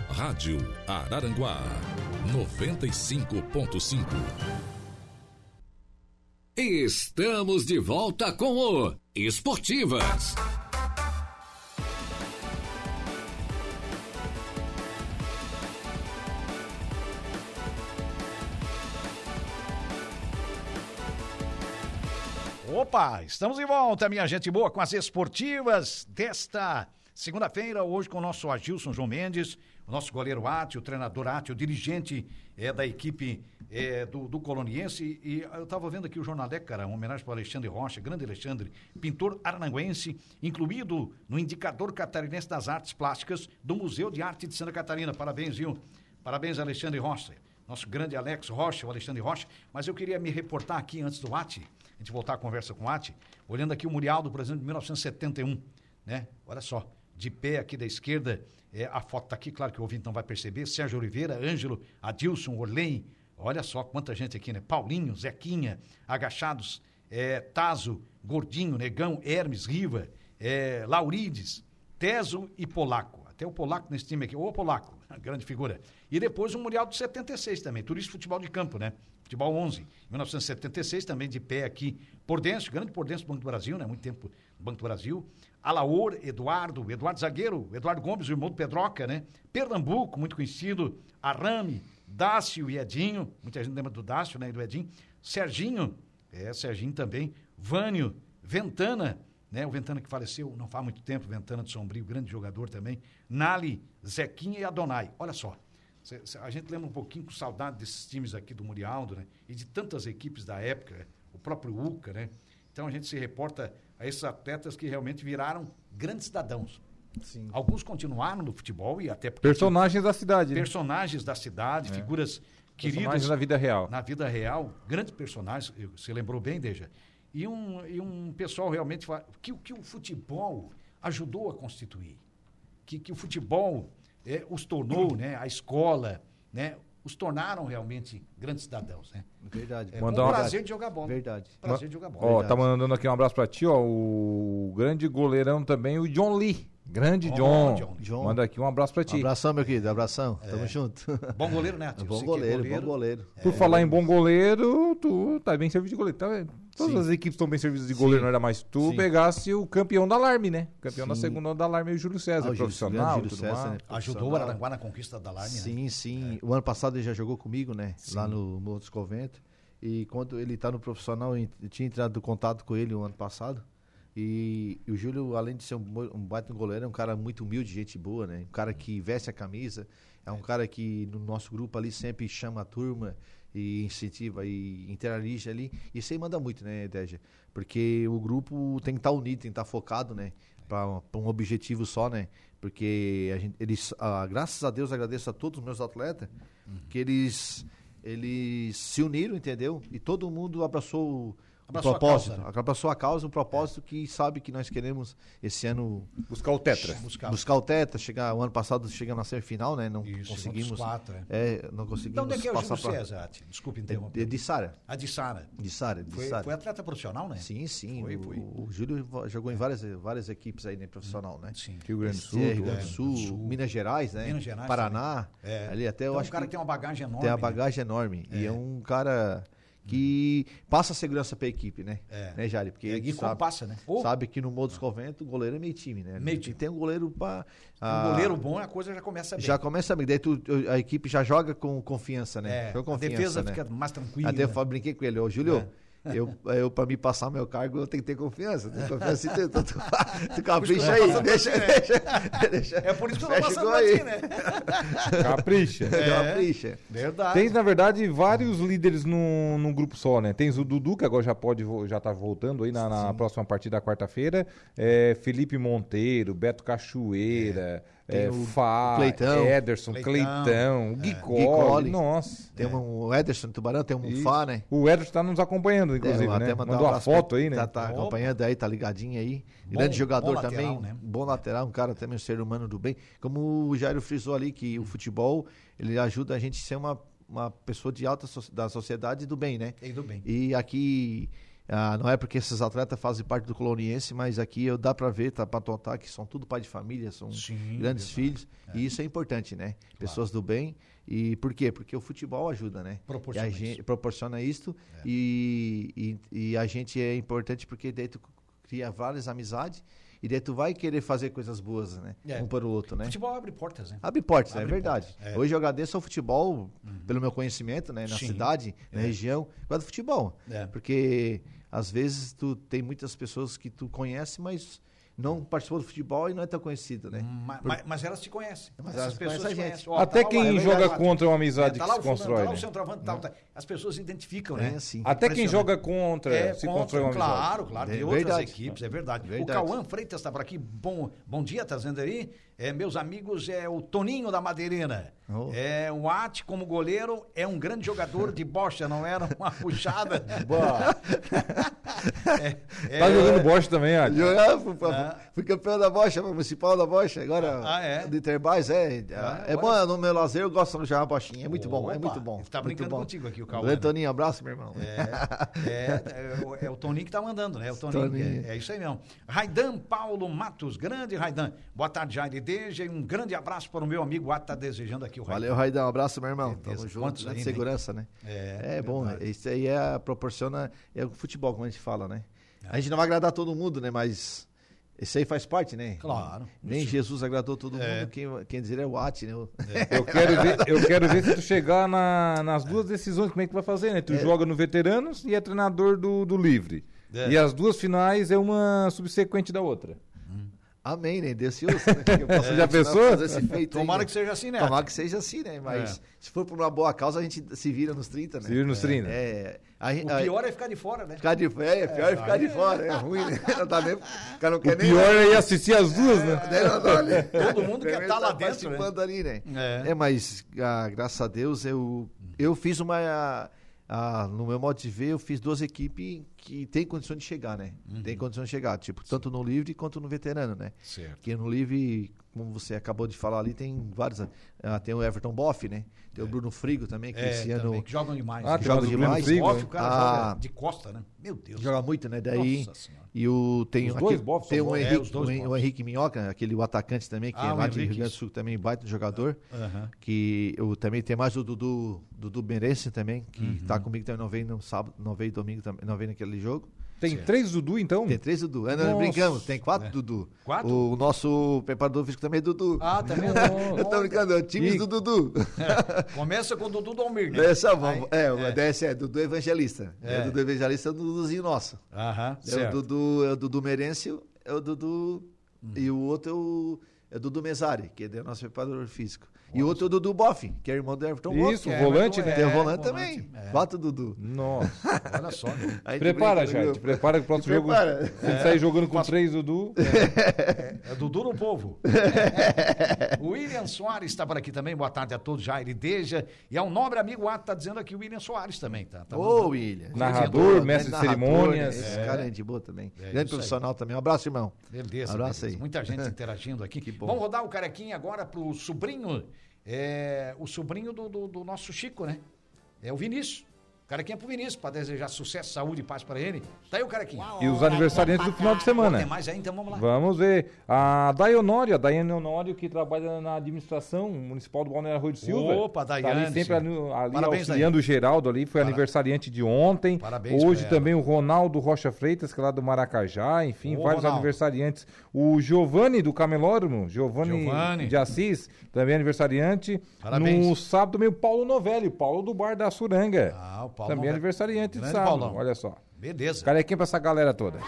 Rádio Araranguá 95.5. Estamos de volta com o Esportivas. Opa, estamos em volta, minha gente boa, com as esportivas desta segunda-feira, hoje com o nosso Agilson João Mendes, o nosso goleiro Ati, o treinador Ati, o dirigente é, da equipe é, do, do Coloniense. E eu estava vendo aqui o Jornalé, cara, uma homenagem para Alexandre Rocha, grande Alexandre, pintor arananguense, incluído no indicador catarinense das artes plásticas do Museu de Arte de Santa Catarina. Parabéns, viu? Parabéns, Alexandre Rocha. Nosso grande Alex Rocha, o Alexandre Rocha. Mas eu queria me reportar aqui antes do Ati a gente voltar a conversa com o Ati, olhando aqui o Murialdo, por exemplo, de 1971, né? Olha só, de pé aqui da esquerda, é, a foto está aqui, claro que o ouvinte não vai perceber, Sérgio Oliveira, Ângelo, Adilson, Orlem, olha só quanta gente aqui, né? Paulinho, Zequinha, agachados, é, Tazo, Gordinho, Negão, Hermes, Riva, é, Laurides, Teso e Polaco. Até o Polaco nesse time aqui, ô Polaco, grande figura. E depois o Mundial de 76 também, Turista Futebol de Campo, né? Futebol 11, 1976, também de pé aqui, Pordense, grande Pordense do Banco do Brasil, né? Muito tempo no Banco do Brasil. Alaor, Eduardo, Eduardo Zagueiro, Eduardo Gomes, o irmão do Pedroca, né? Pernambuco, muito conhecido, Arame, Dácio e Edinho, muita gente lembra do Dácio, né? E do Edinho. Serginho, é, Serginho também. Vânio, Ventana, né? O Ventana que faleceu não faz muito tempo, Ventana de Sombrio, grande jogador também. Nali, Zequinha e Adonai. Olha só, a gente lembra um pouquinho com saudade desses times aqui do Murialdo, né? E de tantas equipes da época, o próprio UCA, né? Então a gente se reporta a esses atletas que realmente viraram grandes cidadãos. Sim. Alguns continuaram no futebol e até personagens da cidade. Né? Personagens né? da cidade, é. figuras queridas personagens na vida real. Na vida real, grandes personagens, você lembrou bem, Deja. E um, e um pessoal realmente que, que o futebol ajudou a constituir. Que, que o futebol é, os tornou, né, a escola, né, os tornaram realmente grandes cidadãos, né? Verdade. É, Mandar um prazer de jogar bola. Verdade. Prazer de jogar bola. Ó, Verdade. tá mandando aqui um abraço pra ti, ó, o grande goleirão também, o John Lee. Grande John. John. John. Manda aqui um abraço pra ti. Um abração, meu querido. Abração. É. Tamo junto. Bom goleiro, né? Tio? Bom goleiro, goleiro, bom goleiro. Por é. falar em bom goleiro, tu tá bem servido de goleiro. Tá, todas Sim. as equipes estão bem servidas de goleiro, Sim. não era mais. Tu Sim. pegasse o campeão da Alarme, né? Campeão da segunda da Alarme, o Júlio César, ah, o profissional. Júlio César, né? Ajudou o Aranguá na conquista da Alarme, Sim, né? sim. É. O ano passado ele já jogou comigo, né? Lá no Montes Convento. E quando ele tá no profissional, eu tinha entrado em contato com ele o ano passado. E, e, o Júlio, além de ser um, um baita goleiro, é um cara muito humilde, gente boa, né? Um cara que veste a camisa, é um cara que no nosso grupo ali sempre chama a turma e incentiva e interage ali. Isso aí manda muito, né, Deja? Porque o grupo tem que estar tá unido, tem que estar tá focado, né? Para um objetivo só, né? Porque a gente, eles, ah, graças a Deus, agradeço a todos os meus atletas uhum. que eles, eles se uniram, entendeu? E todo mundo abraçou Abraçou propósito, a causa, né? abraçou a causa, um propósito é. que sabe que nós queremos esse ano buscar o tetra, buscar, buscar o tetra, chegar o ano passado chegamos na semifinal, né? Não Isso, conseguimos. Quatro, é. é. não conseguimos. Então, onde é que é o Júlio César? Desculpe interromper. De, de Sara. A de Sara. De Sara, de foi, Sara. Foi atleta profissional, né? Sim, sim. Foi, o, foi. o Júlio jogou em várias, várias equipes aí, né, profissional, né? Sim. Rio Grande do Sul, Rio Grande do Sul, Sul, Minas Gerais, né? Minas Gerais. Paraná. É. Ali até então, eu acho um cara que tem uma bagagem enorme. Tem uma bagagem né? enorme. E é um cara que passa segurança para a equipe, né? É. Né, Jari? Porque é, sabe, passa, né? Sabe que no Modus Convento o goleiro é meio time, né? Meio time. Tem um goleiro para um goleiro bom, a coisa já começa bem. Já começa bem. Daí tu, a equipe já joga com confiança, né? É, confiança, a defesa né? fica mais tranquila. Até eu brinquei com ele, ô Júlio, é. Eu, eu para me passar meu cargo, eu tenho que ter confiança. Tenho confiança em tu, tu, tu capricha aí. Deixa, né? deixa, deixa. É por isso que eu tô passando aí. né? Capricha. É, Capricha. Verdade. Tens, na verdade, vários líderes num, num grupo só, né? Tens o Dudu, que agora já pode, já tá voltando aí na, na próxima partida da quarta-feira. É, Felipe Monteiro, Beto Cachoeira. É. Tem é, o Fá, Cleitão, Ederson, Cleitão, Cleitão é. Gui nossa. Tem é. um Ederson Tubarão, tem um Isso. Fá, né? O Ederson tá nos acompanhando, inclusive, é, né? Mandou um a foto aí, né? Tá, tá acompanhando aí, tá ligadinho aí. Bom, Grande jogador bom também, lateral, né? bom lateral, um cara também, um ser humano do bem. Como o Jairo frisou ali, que o futebol, ele ajuda a gente a ser uma, uma pessoa de alta da sociedade do bem, né? E do bem. E aqui ah, não é porque esses atletas fazem parte do coloniense, mas aqui eu dá para ver, tá para notar que são tudo pai de família, são Sim, grandes verdade. filhos, é. e isso é importante, né? Claro. Pessoas do bem. E por quê? Porque o futebol ajuda, né? Proporciona gente, isso. Proporciona isto é. e, e, e, a gente é importante porque daí tu cria várias amizades E daí tu vai querer fazer coisas boas, né? É. Um para o outro, né? Futebol abre portas, né? Abre portas, é Abre verdade. portas, é. Uhum. Hoje eu agradeço ao futebol, pelo meu conhecimento, né? Na Sim. cidade, na É. região, por causa do futebol. É. Porque às vezes tu tem muitas pessoas que tu conhece, mas não participou do futebol e não é tão conhecido, né? Ma- ma- Mas, elas te conhecem. Mas Essas elas pessoas conhecem a conhecem. gente. Tá Até lá o quem Arley, joga tá lá- contra uma amizade tá que lá se fulano, constrói, tá lá o né? centroavante, tal, tá. As pessoas se identificam, É né? assim. Até quem joga contra É, se contra, constrói uma amizade. Claro, claro. Tem É outras verdade. equipes, é verdade. Verdade. O Cauã Freitas está por aqui. Bom, bom dia, tá dizendo aí. É, meus amigos, é o Toninho da Madeirina. Oh. É, o Ati, como goleiro, é um grande jogador de bocha, não era uma puxada. É, Tá é, jogando bosta também, fui- Ah. fui campeão da bocha, municipal da bocha, agora Ah, é? de Interbais, é. Ah, é agora- bom, no meu lazer eu gosto de jogar bochinha, é muito bom, é Opa, muito bom. ele tá muito brincando bom. contigo aqui, o Cauã, Valeu? Toninho, abraço, meu irmão. É, é, é o- é o Toninho que tá mandando, né? O Toninho. Toninho. É, é isso aí mesmo. Raidan Paulo Matos, grande Raidan. Boa tarde, Jair Deja, e um grande abraço para o meu amigo Ato, tá desejando aqui o Raidan. Valeu, Raidão, um abraço, meu irmão. Beleza. Tamo junto, né? ainda, hein? segurança, né? É, É, bom, verdade. isso aí é, proporciona, é o futebol, como a gente fala, né? A gente não vai agradar todo mundo, né? Mas isso aí faz parte, né? Claro. Nem Jesus agradou todo É. mundo, quem, quem dizer é o Ati, né? Eu quero, ver, eu quero ver se tu chegar na- nas duas decisões, como é que tu vai fazer, né? Tu joga no Veteranos e é treinador do, do Livre. É. E as duas finais é uma subsequente da outra. Amém, né? Deus se ouça, né? Que eu possa Já continuar pensou? fazer esse feito aí, Tomara né? que seja assim, né? Tomara que seja assim, né? Mas É. se for por uma boa causa, a gente se vira nos 30, né? Se vira nos 30. É. A, O a- pior é ficar de fora, né? Ficar de é, é pior é ficar de fora, é ruim, né? Não tá nem, o cara não quer O nem pior é ir assistir as duas, né? né? Não, não, né? Todo mundo quer estar lá tá dentro, participando ali, né? É. É, mas ah, graças a Deus eu, eu fiz uma. Ah, no meu modo de ver, eu fiz duas equipes que tem condição de chegar, né? Tem condição de chegar, tipo, tanto no livre quanto no veterano, né? Certo. Porque no livre, como você acabou de falar ali, tem vários. ah, tem o Everton Boff, né? Tem o Bruno Frigo também, que É, esse também, ano que jogam demais. Ah, né? joga demais. Frigo, Off, né? o cara Ah. joga de costa, né? Meu Deus. joga muito, né? Daí. Nossa Senhora. E o tem Os aqui- dois Boff tem o. É, Henrique, os dois o, Hen- Boff. o Henrique Minhoca, aquele o atacante também, que Ah, é lá de Rio Grande do. Sul também, baita jogador. Aham. Que eu também tem mais o Dudu, Dudu Merense também, que Uhum. tá comigo também, não veio no sábado, não veio domingo também, não veio naquele jogo. Tem três Dudu, então? Tem três Dudu. É, nós Nossa. brincamos, tem quatro Dudu. Quatro? O nosso preparador físico também é Dudu. Ah, também Eu tô brincando, é o time E- do Dudu. Começa com o Dudu Domir, né? Essa, vamos, é, o é. DS é Dudu Evangelista. É. É. o Dudu Evangelista é o Duduzinho nosso. Aham, É o certo. Dudu, é o Dudu Merencio, é o Dudu. Hum. E o outro é o, é o Dudu Mesari, que é o nosso preparador físico. E o outro é o Dudu Boff, que é irmão do Everton Boff. Isso, é, volante, mas né? é, Tem o volante volante, também. é. Quatro Dudu. Nossa. Olha só, né? A gente Prepara, já. Prepara que o próximo jogo. prepara. Se ele sair jogando com três Dudu. É Dudu no povo. o William Soares está por aqui também. Boa tarde a todos, Jair e Deja. E ao nobre amigo Ato está dizendo aqui o William Soares também, tá? Tá Ô, William. Narrador, mestre de cerimônias. né? Esse É. cara é gente boa também. É, grande aí. profissional também. Um abraço, irmão. Beleza, Abraço beleza. aí. Muita gente interagindo aqui. Que bom. Vamos rodar o carequinha agora pro sobrinho, é, o sobrinho do, do- do nosso Chico, né? É o Vinícius. Carequinha pro Vinícius, para desejar sucesso, saúde e paz para ele. Tá aí o carequinha. E os aniversariantes do final de Tem semana. mais aí, então vamos lá. Vamos ver. A Dayonório, a Daiane Honório, que trabalha na administração municipal do Balneário Arroio de Silva. Opa, Tá Daiane, ali sempre ali, ali Parabéns, auxiliando o Geraldo ali, foi Para- aniversariante de ontem. Parabéns Hoje pra ela. também o Ronaldo Rocha Freitas, que é lá do Maracajá, enfim, Ô, vários Ronaldo. aniversariantes. O Giovanni do Camelódromo, Giovanni, Giovanni. de Assis, também aniversariante. Parabéns. No sábado também o Paulo Novelli, Paulo do Bar da Suranga. Ah, o Paulo também Novelli. aniversariante de sábado, Paulão. olha só. Beleza. Carequinha pra essa galera toda.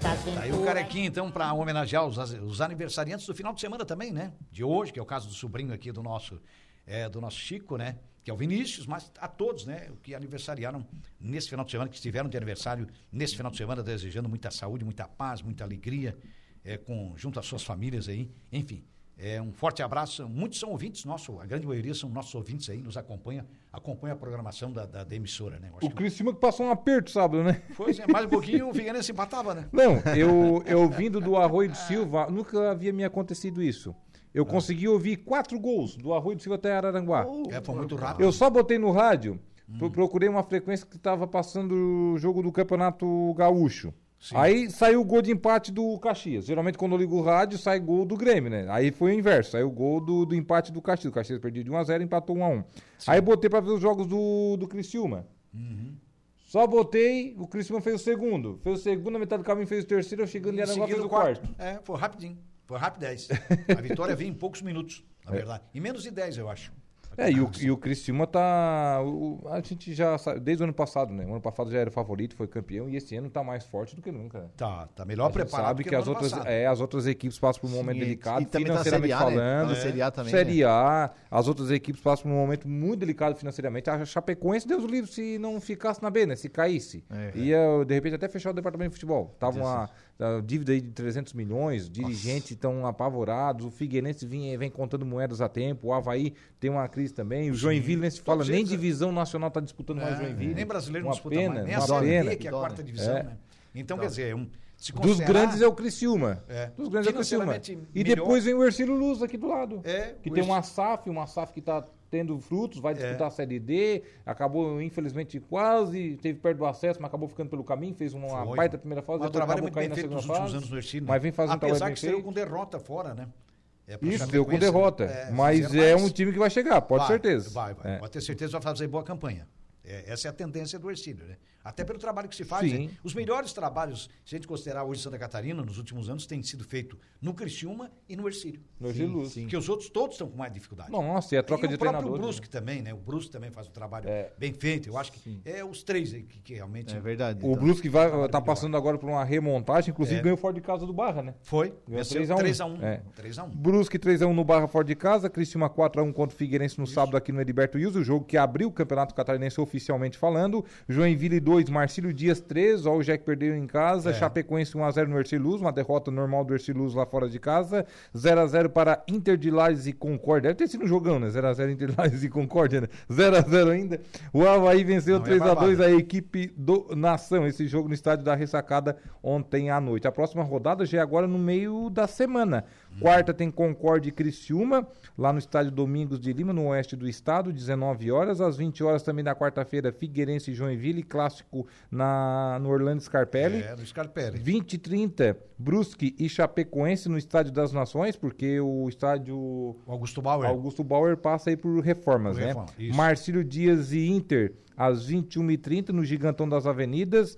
Tá aí o carequinha, então, para homenagear os, os aniversariantes do final de semana também, né? De hoje, que é o caso do sobrinho aqui do nosso, é, do nosso Chico, né? Que é o Vinícius, mas a todos, né? Que aniversariaram nesse final de semana, que estiveram de aniversário nesse final de semana, desejando muita saúde, muita paz, muita alegria, é, com, junto às suas famílias aí. Enfim, é, um forte abraço. Muitos são ouvintes nossos, a grande maioria são nossos ouvintes aí, nos acompanha, acompanha a programação da, da, da emissora, né? O que- Criciúma que passou um aperto sábado, né? Pois é, mais um pouquinho o Figueirense empatava, né? Não, eu, eu vindo do Arroio do Silva, nunca havia me acontecido isso. Eu consegui ouvir quatro gols do Arroio do Silva até Araranguá. É, foi muito rápido. Eu só botei no rádio, pro- procurei uma frequência que estava passando o jogo do Campeonato Gaúcho. Aí saiu o gol de empate do Caxias. Geralmente quando eu ligo o rádio, sai gol do Grêmio, né? Aí foi o inverso, saiu o gol do, do empate do Caxias. O Caxias perdeu de 1x0 empatou 1x1. Aí botei pra ver os jogos do, do Criciúma. Uhum. Só botei, o Criciúma fez o segundo. Fez o segundo, na metade do caminho fez o terceiro, eu chegando em Aranguá fez o quarto. É, foi rapidinho. Foi rapidez. A vitória veio em poucos minutos, na verdade. Em menos de 10, eu acho. É, e o, e o Criciúma tá. o- a gente já sabe, desde o ano passado, né? O ano passado já era favorito, foi campeão, e esse ano tá mais forte do que nunca. né? Tá, tá melhor A preparado sabe que, no as outras, passado. é, as outras equipes passam por um momento E- delicado, e tá na financeiramente Série A, né? falando. Tá na Série A também, Série A, as outras equipes passam por um momento muito delicado financeiramente. A Chapecoense, Deus o livre, se não ficasse na B, né? Se caísse. É. Ia, de repente, até fechar o departamento de futebol. Tava uma dívida aí de 300 milhões, dirigentes estão apavorados, o Figueirense vem, vem contando moedas a tempo, o Havaí tem uma crise também, o Joinville nem se fala, nem eles- divisão nacional tá disputando mais É, Joinville. nem brasileiro uma não disputa pena, mais. Nem a Série. B, que é a quarta divisão, É. né? Então, quer dizer, um, se Dos grandes é o Criciúma. É. Dos grandes é o Criciúma. E melhor. depois vem o Ercílio Luz aqui do lado. É, que tem Erci- uma SAF, uma SAF que está tendo frutos, vai disputar É. a Série D, acabou, infelizmente, quase, teve perto do acesso, mas acabou ficando pelo caminho, fez uma Foi. baita primeira fase, Mas depois é acabou muito caindo na segunda fase. anos no Ercílio. Mas vem fazendo um trabalho Apesar que feito. com derrota fora, né? É Isso, deu com derrota. é, mas é mais. um time que vai chegar, pode Vai, certeza. Vai, vai. É. Pode ter certeza que vai fazer boa campanha. É, essa é a tendência do Ercílio, né? Até pelo trabalho que se faz. Sim. né? Os melhores trabalhos, se a gente considerar hoje Santa Catarina, nos últimos anos, têm sido feitos no Criciúma e no Ercílio. No Ercílio. Porque os outros todos estão com mais dificuldade. Nossa, e a troca e de o próprio treinador. né? Brusque também, né? O Brusque também faz um trabalho É. bem feito. Eu acho que é os três aí que, que realmente... É verdade. O então. Brusque vai, tá melhor. passando agora por uma remontagem, inclusive É. ganhou fora de casa do Barra, né? Foi. Ganhou Venceu 3 a 1. 3x1. É. 3x1. Brusque 3x1 no Barra fora de casa, Criciúma 4x1 contra o Figueirense no sábado aqui no Heriberto Wilson, o jogo que abriu o Campeonato Catarinense oficialmente falando. Joinville 2, Marcílio Dias 3, ó o Jack perdeu em casa, É. Chapecoense 1x0 no Erciluz, uma derrota normal do Erciluz lá fora de casa, 0x0 para Inter de Lages e Concórdia, deve ter sido um jogão, né? 0x0 Inter de Lages e Concórdia, né? 0x0 ainda. O Havaí venceu Não é 3x2 barbado. a equipe do Nação, esse jogo no estádio da Ressacada ontem à noite. A próxima rodada já é agora no meio da semana. Quarta tem Concórdia e Criciúma, lá no estádio Domingos de Lima, no oeste do estado, 19 horas. Às 20 horas também na quarta-feira, Figueirense e Joinville, clássico na, no Orlando Scarpelli. É, do Scarpelli. 20 e 30, Brusque e Chapecoense no Estádio das Nações, porque o estádio Augusto Bauer. Augusto Bauer passa aí por reformas, Por né? reforma, isso. Marcílio Dias e Inter, às 21h30, no Gigantão das Avenidas.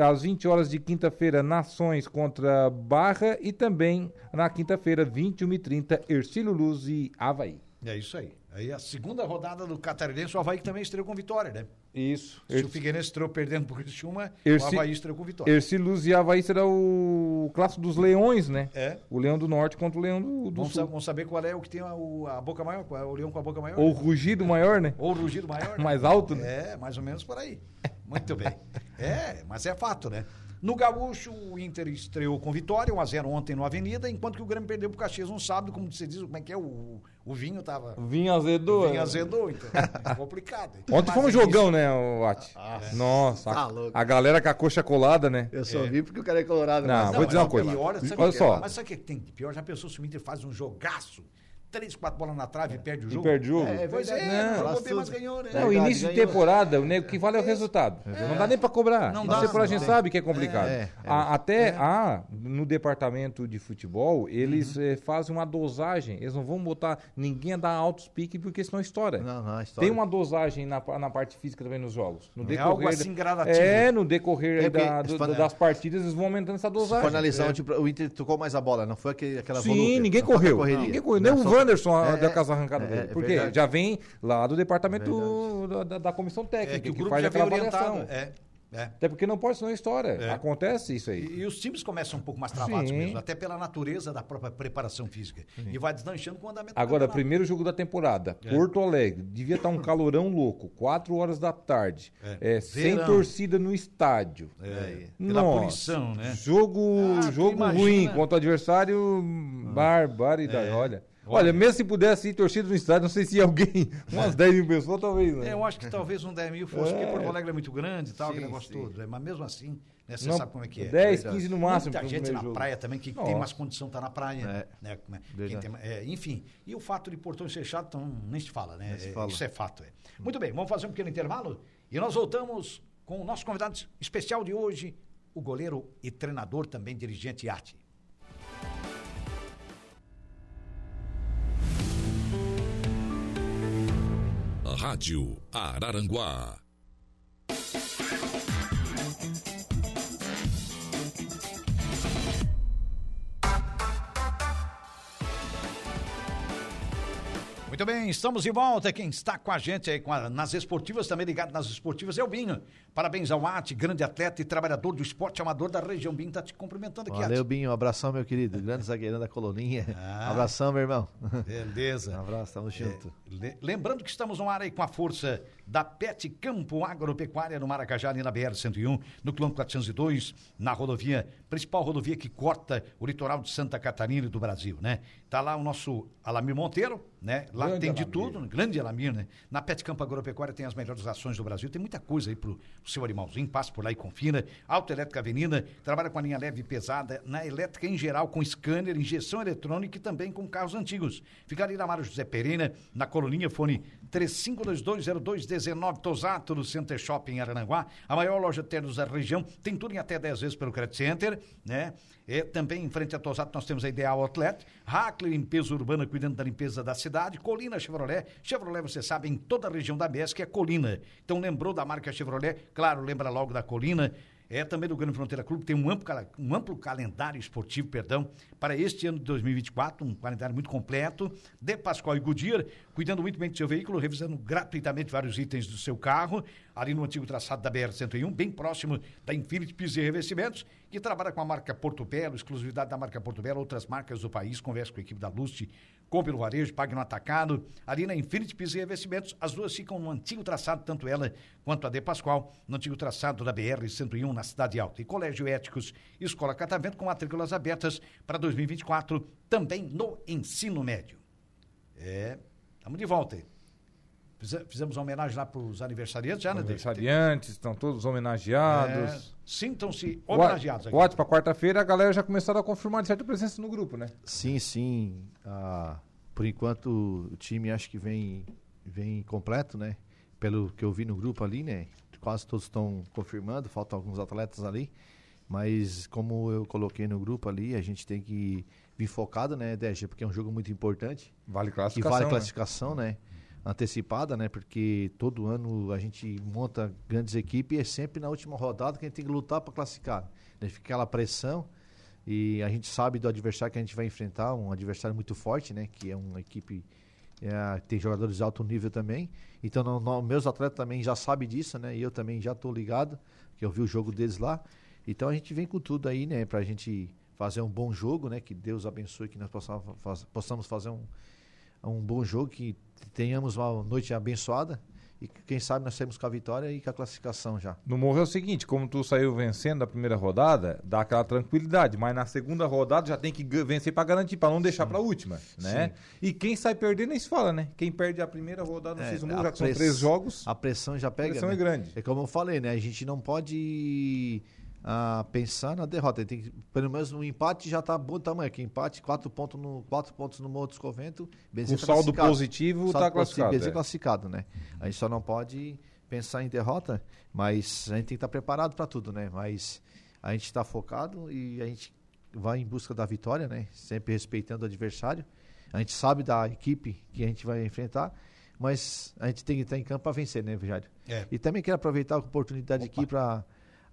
Às 20 horas de quinta-feira, Nações contra Barra. E também na quinta-feira, 21h30, Ercílio Luz e Havaí. É isso aí. Aí a segunda rodada do Catarinense, o Havaí que também estreou com vitória, né? Isso. Se o Figueirense estreou perdendo pro Criciúma, Erci- o Havaí estreou com vitória. Ercílio Luz e Havaí será o clássico dos leões, né? É. O leão do norte contra o leão do, do Vamos, sa- sul. vamos saber qual é o que tem a, o- a boca maior, qual é o leão com a boca maior. Ou o rugido maior, né? Ou o rugido maior. né? Mais alto, né? É, mais ou menos por aí. Muito bem. É, mas é fato, né? No Gaúcho, o Inter estreou com vitória, 1x0 ontem no Avenida, enquanto que o Grêmio perdeu pro Caxias um sábado, como você diz, como é que é? O, o vinho tava. Vinho azedou. O vinho né? azedou, então. É complicado. Então, Ontem mas foi um é jogão, isso. né, o Ati? Nossa, Tá a, louco. a galera com a coxa colada, né? Eu só vi porque o cara é colorado. Não, mas- vou Não, dizer mas uma coisa. Pior, sabe Olha o que é? só. Mas sabe o que tem de pior? Já pensou se o Inter faz um jogaço? Três, quatro bolas na trave e perde o E jogo? perde o jogo. É, Pois é, não, Não, jogou bem, mas ganhou, né? Não, Verdade, início de temporada, o nego que vale é o resultado. Não dá nem pra cobrar. Não Não dá, a gente não. sabe que é complicado. É, é. A- até a, no departamento de futebol, eles eh, fazem uma dosagem. Eles não vão botar ninguém a dar altos piques, porque senão estoura. Não, não. Tem uma dosagem na, na parte física também nos jogos. No É algo assim gradativo. É, no decorrer É da- se do- das partidas, eles vão aumentando essa Se dosagem. for analisar, o Inter tocou mais a bola, não foi aquele, aquela Sim, ninguém correu. Ninguém correu. Nem o Wanderson a- É, da casa arrancada é, dele. é Porque verdade. já vem lá do departamento da, da- da comissão técnica, É que o que faz já vem aquela avaliação. É, é. Até porque não pode, senão é história. É. Acontece isso aí. E, e os times começam um pouco mais travados Sim. mesmo, até pela natureza da própria preparação física. E vai deslanchando com o andamento do Agora, primeiro jogo da temporada, É. Porto Alegre, devia estar um calorão louco, 4 horas da tarde, É. é, sem torcida no estádio. É, pela Nossa, poluição, né? Jogo, Ah, jogo imagina. ruim contra o adversário, barbaridade, É. olha. Olha. Olha, mesmo se pudesse ir torcida no estádio, não sei se alguém, umas 10 mil pessoas talvez, né? É, eu acho que talvez um 10 mil fosse, É. porque Porto Alegre é muito grande e tal, Sim, aquele negócio sim. todo. né? Mas mesmo assim, né, você Não, sabe como é que é. 10, verdade. 15 no máximo. Muita gente na jogo. praia também que Nossa. tem mais condição tá na praia. É. Né? É? Tem- é, enfim, e o fato de portões fechados, então, nem se fala, né? Se É, fala. Isso é fato. É. Muito bem, vamos fazer um pequeno intervalo e nós voltamos com o nosso convidado especial de hoje, o goleiro e treinador também dirigente Arte. Rádio Araranguá. Muito bem, estamos de volta. Quem está com a gente aí com a- nas esportivas, também ligado nas esportivas, é o Binho. Parabéns ao Arte, grande atleta e trabalhador do esporte amador da região. Binho está te cumprimentando aqui, Valeu, Arte. Binho. Um abração, meu querido. Grande zagueirão da coloninha. Ah. Um abração, meu irmão. Um Beleza. abraço, tamo junto. Le- Lembrando que estamos no ar aí com a força da Pet Campo Agropecuária no Maracajá, ali na BR-101, no quilômetro 402, na rodovia, principal rodovia que corta o litoral de Santa Catarina e do Brasil, né? Tá lá o nosso Alamir Monteiro, né? Lá Grande tem de Alamir. tudo, grande Alamir, né? Na Pet Campo Agropecuária tem as melhores ações do Brasil, tem muita coisa aí pro, pro seu animalzinho, passe por lá e confira. Autoelétrica Avenida, trabalha com a linha leve e pesada, na elétrica em geral, com scanner, injeção eletrônica e também com carros antigos. Fica ali na Mário José Pereira, na coluninha, fone 35220219, Tosato, no Center Shopping Arananguá, a maior loja de ternos da região, tem tudo em até 10 vezes pelo Credit Center, né? E também em frente a Tosato nós temos a Ideal Outlet, Hackler Limpeza Urbana cuidando da limpeza da cidade, Colina Chevrolet, Chevrolet você sabe em toda a região da BES que é Colina. Então lembrou da marca Chevrolet? Claro, lembra logo da Colina. É também do Grande Fronteira Clube, tem um amplo, um amplo calendário esportivo, perdão, para este ano de 2024, um calendário muito completo. De Pascoal e Goodyear, cuidando muito bem do seu veículo, revisando gratuitamente vários itens do seu carro, ali no antigo traçado da BR-101, bem próximo da Infinity Pisos e Revestimentos, que trabalha com a marca Porto Belo, exclusividade da marca Porto Belo, outras marcas do país, conversa com a equipe da Lust, compre no varejo, pague no atacado, ali na Infinity Pisos e Revestimentos, as duas ficam no antigo traçado, tanto ela quanto a De Pascoal, no antigo traçado da BR-101, na Cidade Alta. E Colégio Éticos, Escola Catavento, com matrículas abertas para 2024, também no ensino médio. É, estamos de volta aí. Fize- Fizemos uma homenagem lá para os aniversariantes já, né? Aniversariantes, estão todos homenageados. É, Sintam-se homenageados aqui. Ótimo, para quarta-feira a galera já começaram a confirmar de certa presença no grupo, né? Sim, sim. Ah, por enquanto o time acho que vem, vem completo, né? Pelo que eu vi no grupo ali, né? Quase todos estão confirmando, faltam alguns atletas ali. Mas como eu coloquei no grupo ali, a gente tem que vir focado, né, Dégia? Porque é um jogo muito importante. Vale classificação. vale né? classificação, né? Antecipada, né? Porque todo ano a gente monta grandes equipes e é sempre na última rodada que a gente tem que lutar para classificar. Né? Fica aquela pressão e a gente sabe do adversário que a gente vai enfrentar, um adversário muito forte, né? Que é uma equipe é, tem jogadores de alto nível também. Então, meus atletas também já sabem disso, né? E eu também já estou ligado, que eu vi o jogo deles lá. Então, a gente vem com tudo aí, né? Pra gente fazer um bom jogo, né? Que Deus abençoe que nós possamos, possamos fazer um, um bom jogo, que tenhamos uma noite abençoada e que, quem sabe nós saímos com a vitória e com a classificação já. No Morro é o seguinte, como tu saiu vencendo a primeira rodada, dá aquela tranquilidade, mas na segunda rodada já tem que vencer pra garantir, pra não deixar pra última, né? E quem sai perdendo nem se fala, né? Quem perde a primeira rodada no É, a já que são press- três jogos, A pressão já pega. pressão né? é grande. É como eu falei, né? A gente não pode ah, pensar na derrota. Tem que, pelo menos um empate já tá bom tamanho. Que empate, quatro pontos no, quatro pontos no Morro dos Convento. Bezerra o saldo positivo Saldo tá classificado. É. classificado, né? A gente só não pode pensar em derrota, mas a gente tem que estar preparado para tudo, né? Mas a gente está focado e a gente vai em busca da vitória, né? Sempre respeitando o adversário. A gente sabe da equipe que a gente vai enfrentar, mas a gente tem que estar em campo para vencer, né, Vijário? É. E também quero aproveitar a oportunidade aqui para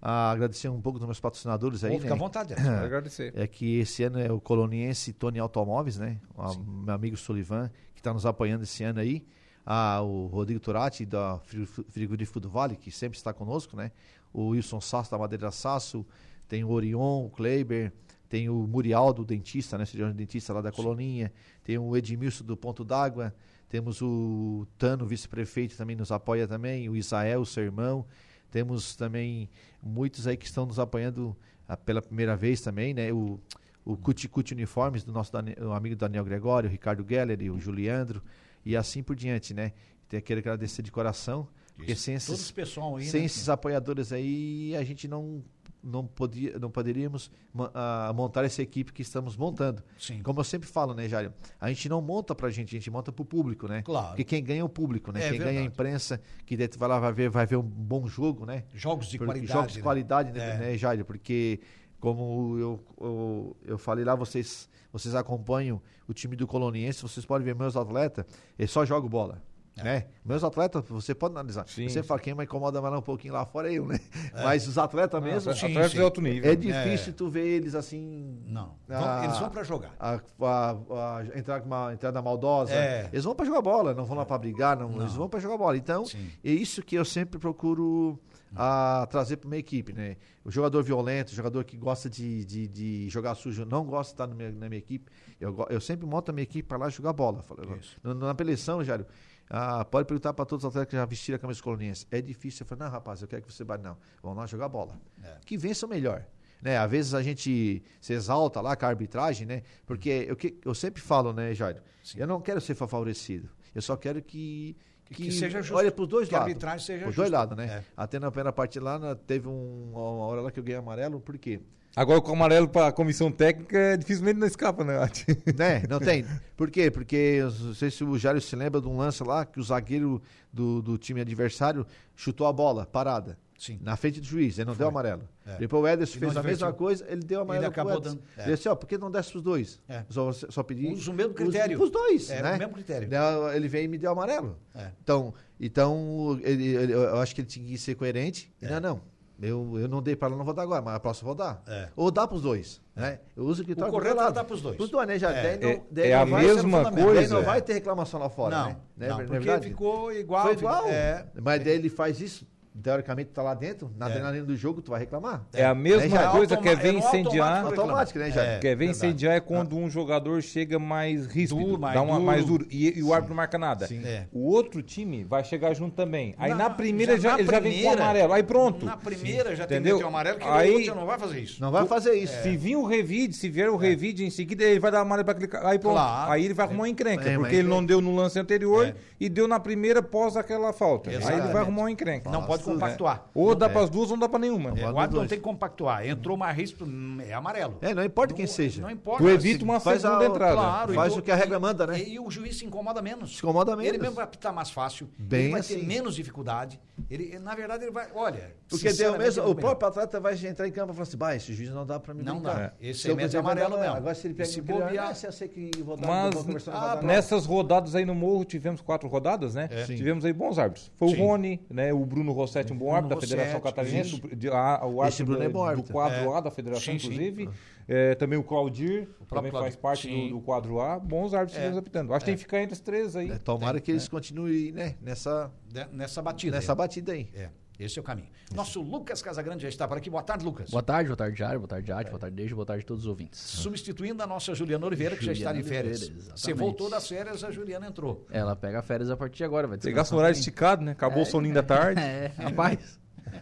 agradecer um pouco dos meus patrocinadores aí, Fica à né? vontade. Quero agradecer. É que esse ano é o coloniense Tony Automóveis, né? O meu amigo Sullivan, que está nos apoiando esse ano aí. Ah, o Rodrigo Turati, da Fri- Frigorífico do Vale, que sempre está conosco, né? O Wilson Sasso, da Madeira Sasso. Tem o Orion, o Kleiber. Tem o Murialdo, o dentista, né? Cirurgião dentista lá da Coloninha. Tem o Edmilson do Ponto d'Água. Temos o Tano, vice-prefeito, também nos apoia também. O Isael, seu irmão. Temos também muitos aí que estão nos apoiando ah, pela primeira vez também, né? O, o Cuti Cuti Uniformes do nosso o amigo Daniel Gregório, o Ricardo Geller e o Juliandro e assim por diante, né? Então, quero agradecer de coração, porque sem esses, aí, sem né? esses apoiadores aí, a gente não não, podia, não poderíamos ah, montar essa equipe que estamos montando. Sim. Como eu sempre falo, né, Jário? A gente não monta pra gente, a gente monta pro público, né? Claro. Porque quem ganha é o público, né? É quem ganha é a verdade. imprensa, que vai lá, vai ver, vai ver um bom jogo, né? Jogos de Porque- qualidade. Jogos de né? qualidade, né, É. né, Jair? Porque, como eu, eu, eu falei lá, vocês, vocês acompanham o time do Coloniense, vocês podem ver meus atletas, eles só jogam bola. É. Né? Meus atletas, você pode analisar. Sim, você sim. fala, quem me incomoda mais um pouquinho lá fora é eu, né? Mas os atletas mesmo, sim, Atletas sim. de alto nível. é difícil tu ver eles assim. Não. Ah, eles vão pra jogar. a, a- a- entrar com uma entrada maldosa. É. Eles vão pra jogar bola, não vão lá pra brigar, não, eles vão pra jogar bola. Então, Sim. é isso que eu sempre procuro a, trazer pra minha equipe, né? O jogador violento, o jogador que gosta de, de, de jogar sujo, não gosta de estar na minha, na minha equipe. Eu, eu sempre monto a minha equipe pra lá jogar bola. Isso. na, na eleição, Jário, ah, pode perguntar pra todos os atletas que já vestiram a camisa coloniense. É difícil. Eu falei, não, rapaz, eu quero que você vá. Não, vamos lá jogar bola. É. Que vença o melhor. Né? Às vezes a gente se exalta lá com a arbitragem, né? Porque eu, que, eu sempre falo, né, Jairo? Eu não quero ser favorecido. Eu só quero que. Que, Que seja justo. Olha pros dois Que a lados. arbitragem seja Os dois lados, né? É. Até na primeira parte lá, teve um- uma hora lá que eu ganhei amarelo, por quê? Agora com o amarelo pra comissão técnica, dificilmente não escapa, né? né? Não tem. Por quê? Porque eu não sei se o Jário se lembra de um lance lá que o zagueiro do, do time adversário chutou a bola parada. Sim. Na frente do juiz, ele não deu amarelo. É. Depois o Ederson fez a mesma coisa, ele deu amarelo Ele acabou dando, é. Ele disse, ó, por que não desce pros dois? É. Só, só pedir. Usa o mesmo critério. Os dois, É, né? o mesmo critério. Ele veio e me deu amarelo. É. Então, então ele, ele- eu acho que ele tinha que ser coerente. E Não, não. Eu, eu não dei para ela, não vou dar agora, mas a próxima eu vou dar. É. Ou dá pros dois. Né? Eu uso o que O correto é dar pros dois. Pros dois, né? Já, É. daí não- É- daí é não a vai- mesma daí coisa. não vai ter reclamação lá fora, Não, né? Não, Não é porque verdade? ficou igual. Foi igual. É, Mas daí ele faz isso, teoricamente tá lá dentro, na É. adrenalina do jogo, tu vai reclamar. É a mesma Né, já? coisa, automa- quer ver é incendiar. automático né, já? É. Quer ver incendiar é quando um jogador chega mais ríspido, Duro, mais dá uma duro. mais duro e, e o árbitro não marca nada. Sim. É. O outro time vai chegar junto também. Aí na, Na- primeira já, na ele já vem com o primeira- amarelo. Aí pronto. Na primeira já tem que Entendeu? meter o amarelo, que Aí- o outro já não vai fazer isso. Não vai fazer isso. Se vir o revide, se vier o revide em seguida, ele vai dar amarelo para aquele cara. Aí pronto. Claro. Aí ele vai arrumar uma encrenca. É, porque ele não deu no lance anterior É. e deu na primeira pós aquela falta. Aí ele vai arrumar uma encrenca. Não pode compactuar. Ou dá para as duas ou não dá para nenhuma. É, Pode o árbitro não tem que compactuar. Entrou mais risco, hum, é amarelo. É, não importa quem Não- seja. Não importa. Tu evita uma faz segunda a- entrada. Claro, Faz o que a regra manda, né? E, e o juiz se incomoda menos. Se incomoda menos. Ele mesmo vai apitar mais fácil. Bem ele vai ter assim. menos dificuldade. Ele, na verdade, ele vai. Olha. Porque deu sinceramente, mesmo, o próprio atleta vai entrar em campo e falar assim, bah, esse juiz não dá pra mim Não dá. Esse mete quiser amarelo pegar, mesmo. Agora se ele pega se bobear- ah, se eu sei que vou dar, Mas ah, nessas rodadas aí no Morro, tivemos quatro rodadas, né? É. Tivemos aí bons árbitros. Foi Sim. o Rony, né? O Bruno Rossetti, um bom árbitro da Federação Catarinense. o- de- a- o Esse árbitro Bruno é do, do quadro É. A da Federação, Sim, sim. inclusive. É, também o Claudir, também próprio faz parte do, do quadro A. Bons árbitros É. apitando. Acho que tem que ficar entre os três aí. É, Tomara que eles continuem né, nessa, De- Nessa batida. nessa aí. batida aí. É, esse é o caminho. Nosso Lucas Casagrande já está por aqui. Boa tarde, Lucas. Boa tarde, boa tarde, Diário, boa tarde, Arte, boa tarde, Dejo, boa tarde a todos os ouvintes. Substituindo a nossa Juliana Oliveira, que já está Juliana de férias. Oliveira. Você voltou das férias, a Juliana entrou. Ela pega férias a partir de agora, vai Pegar o horário esticado, né? Acabou o soninho da tarde. É, rapaz,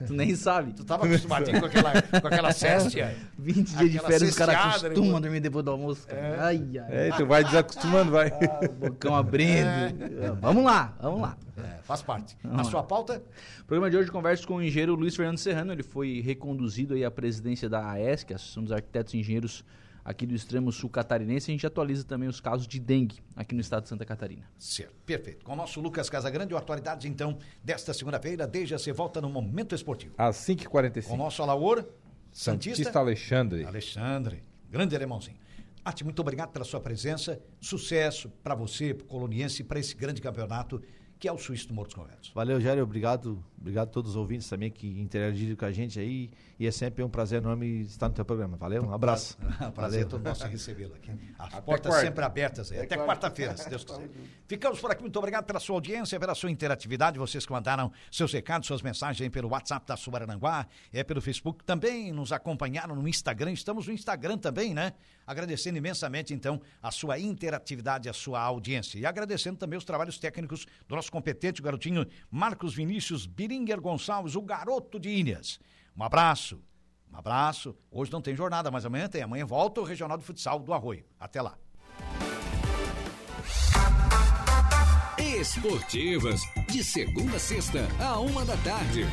tu nem sabe. Tu estava acostumadinho com aquela, com aquela céstia. 20 dias de férias, os caras cesteada, né, acostumam a dormir depois do almoço. Cara. Ai, ai, É, tu vai desacostumando, vai. o bocão abrindo. Vamos lá, vamos lá. É, faz parte. Na sua pauta, No programa de hoje eu converso com o engenheiro Luiz Fernando Serrano. Ele foi reconduzido aí à presidência da AESC, Associação dos Arquitetos e Engenheiros aqui do extremo sul catarinense. A gente atualiza também os casos de dengue aqui no estado de Santa Catarina. certo, perfeito. Com o nosso Lucas Casagrande, o atualidades então desta segunda-feira, desde você volta no Momento Esportivo. Às Com o 5h45. nosso Alaor, Santista, Santista Alexandre. Alexandre, grande alemãozinho. Arte, muito obrigado pela sua presença. Sucesso para você, para o Coloniense, para esse grande campeonato que é o Suíço do Morro dos Conventos. Valeu, Jair. Obrigado. Obrigado a todos os ouvintes também que interagiram com a gente aí. E é sempre um prazer enorme estar no teu programa. Valeu? Um abraço. Prazer é Valeu. todo nosso recebê-lo aqui. As Até portas quarta. sempre abertas. aí. Até quarta-feira, se Deus quiser. Ficamos por aqui. Muito obrigado pela sua audiência, pela sua interatividade. Vocês que mandaram seus recados, suas mensagens pelo WhatsApp da Subarananguá, é pelo Facebook. Também nos acompanharam no Instagram. Estamos no Instagram também, né? Agradecendo imensamente, então, a sua interatividade, a sua audiência. E agradecendo também os trabalhos técnicos do nosso competente garotinho Marcos Vinícius Biringer Gonçalves, o garoto de Ilhas. Um abraço. Um abraço. Hoje não tem jornada, mas amanhã tem. Amanhã volta o Regional de Futsal do Arroio. Até lá. Esportivas, de segunda a sexta, a uma da tarde.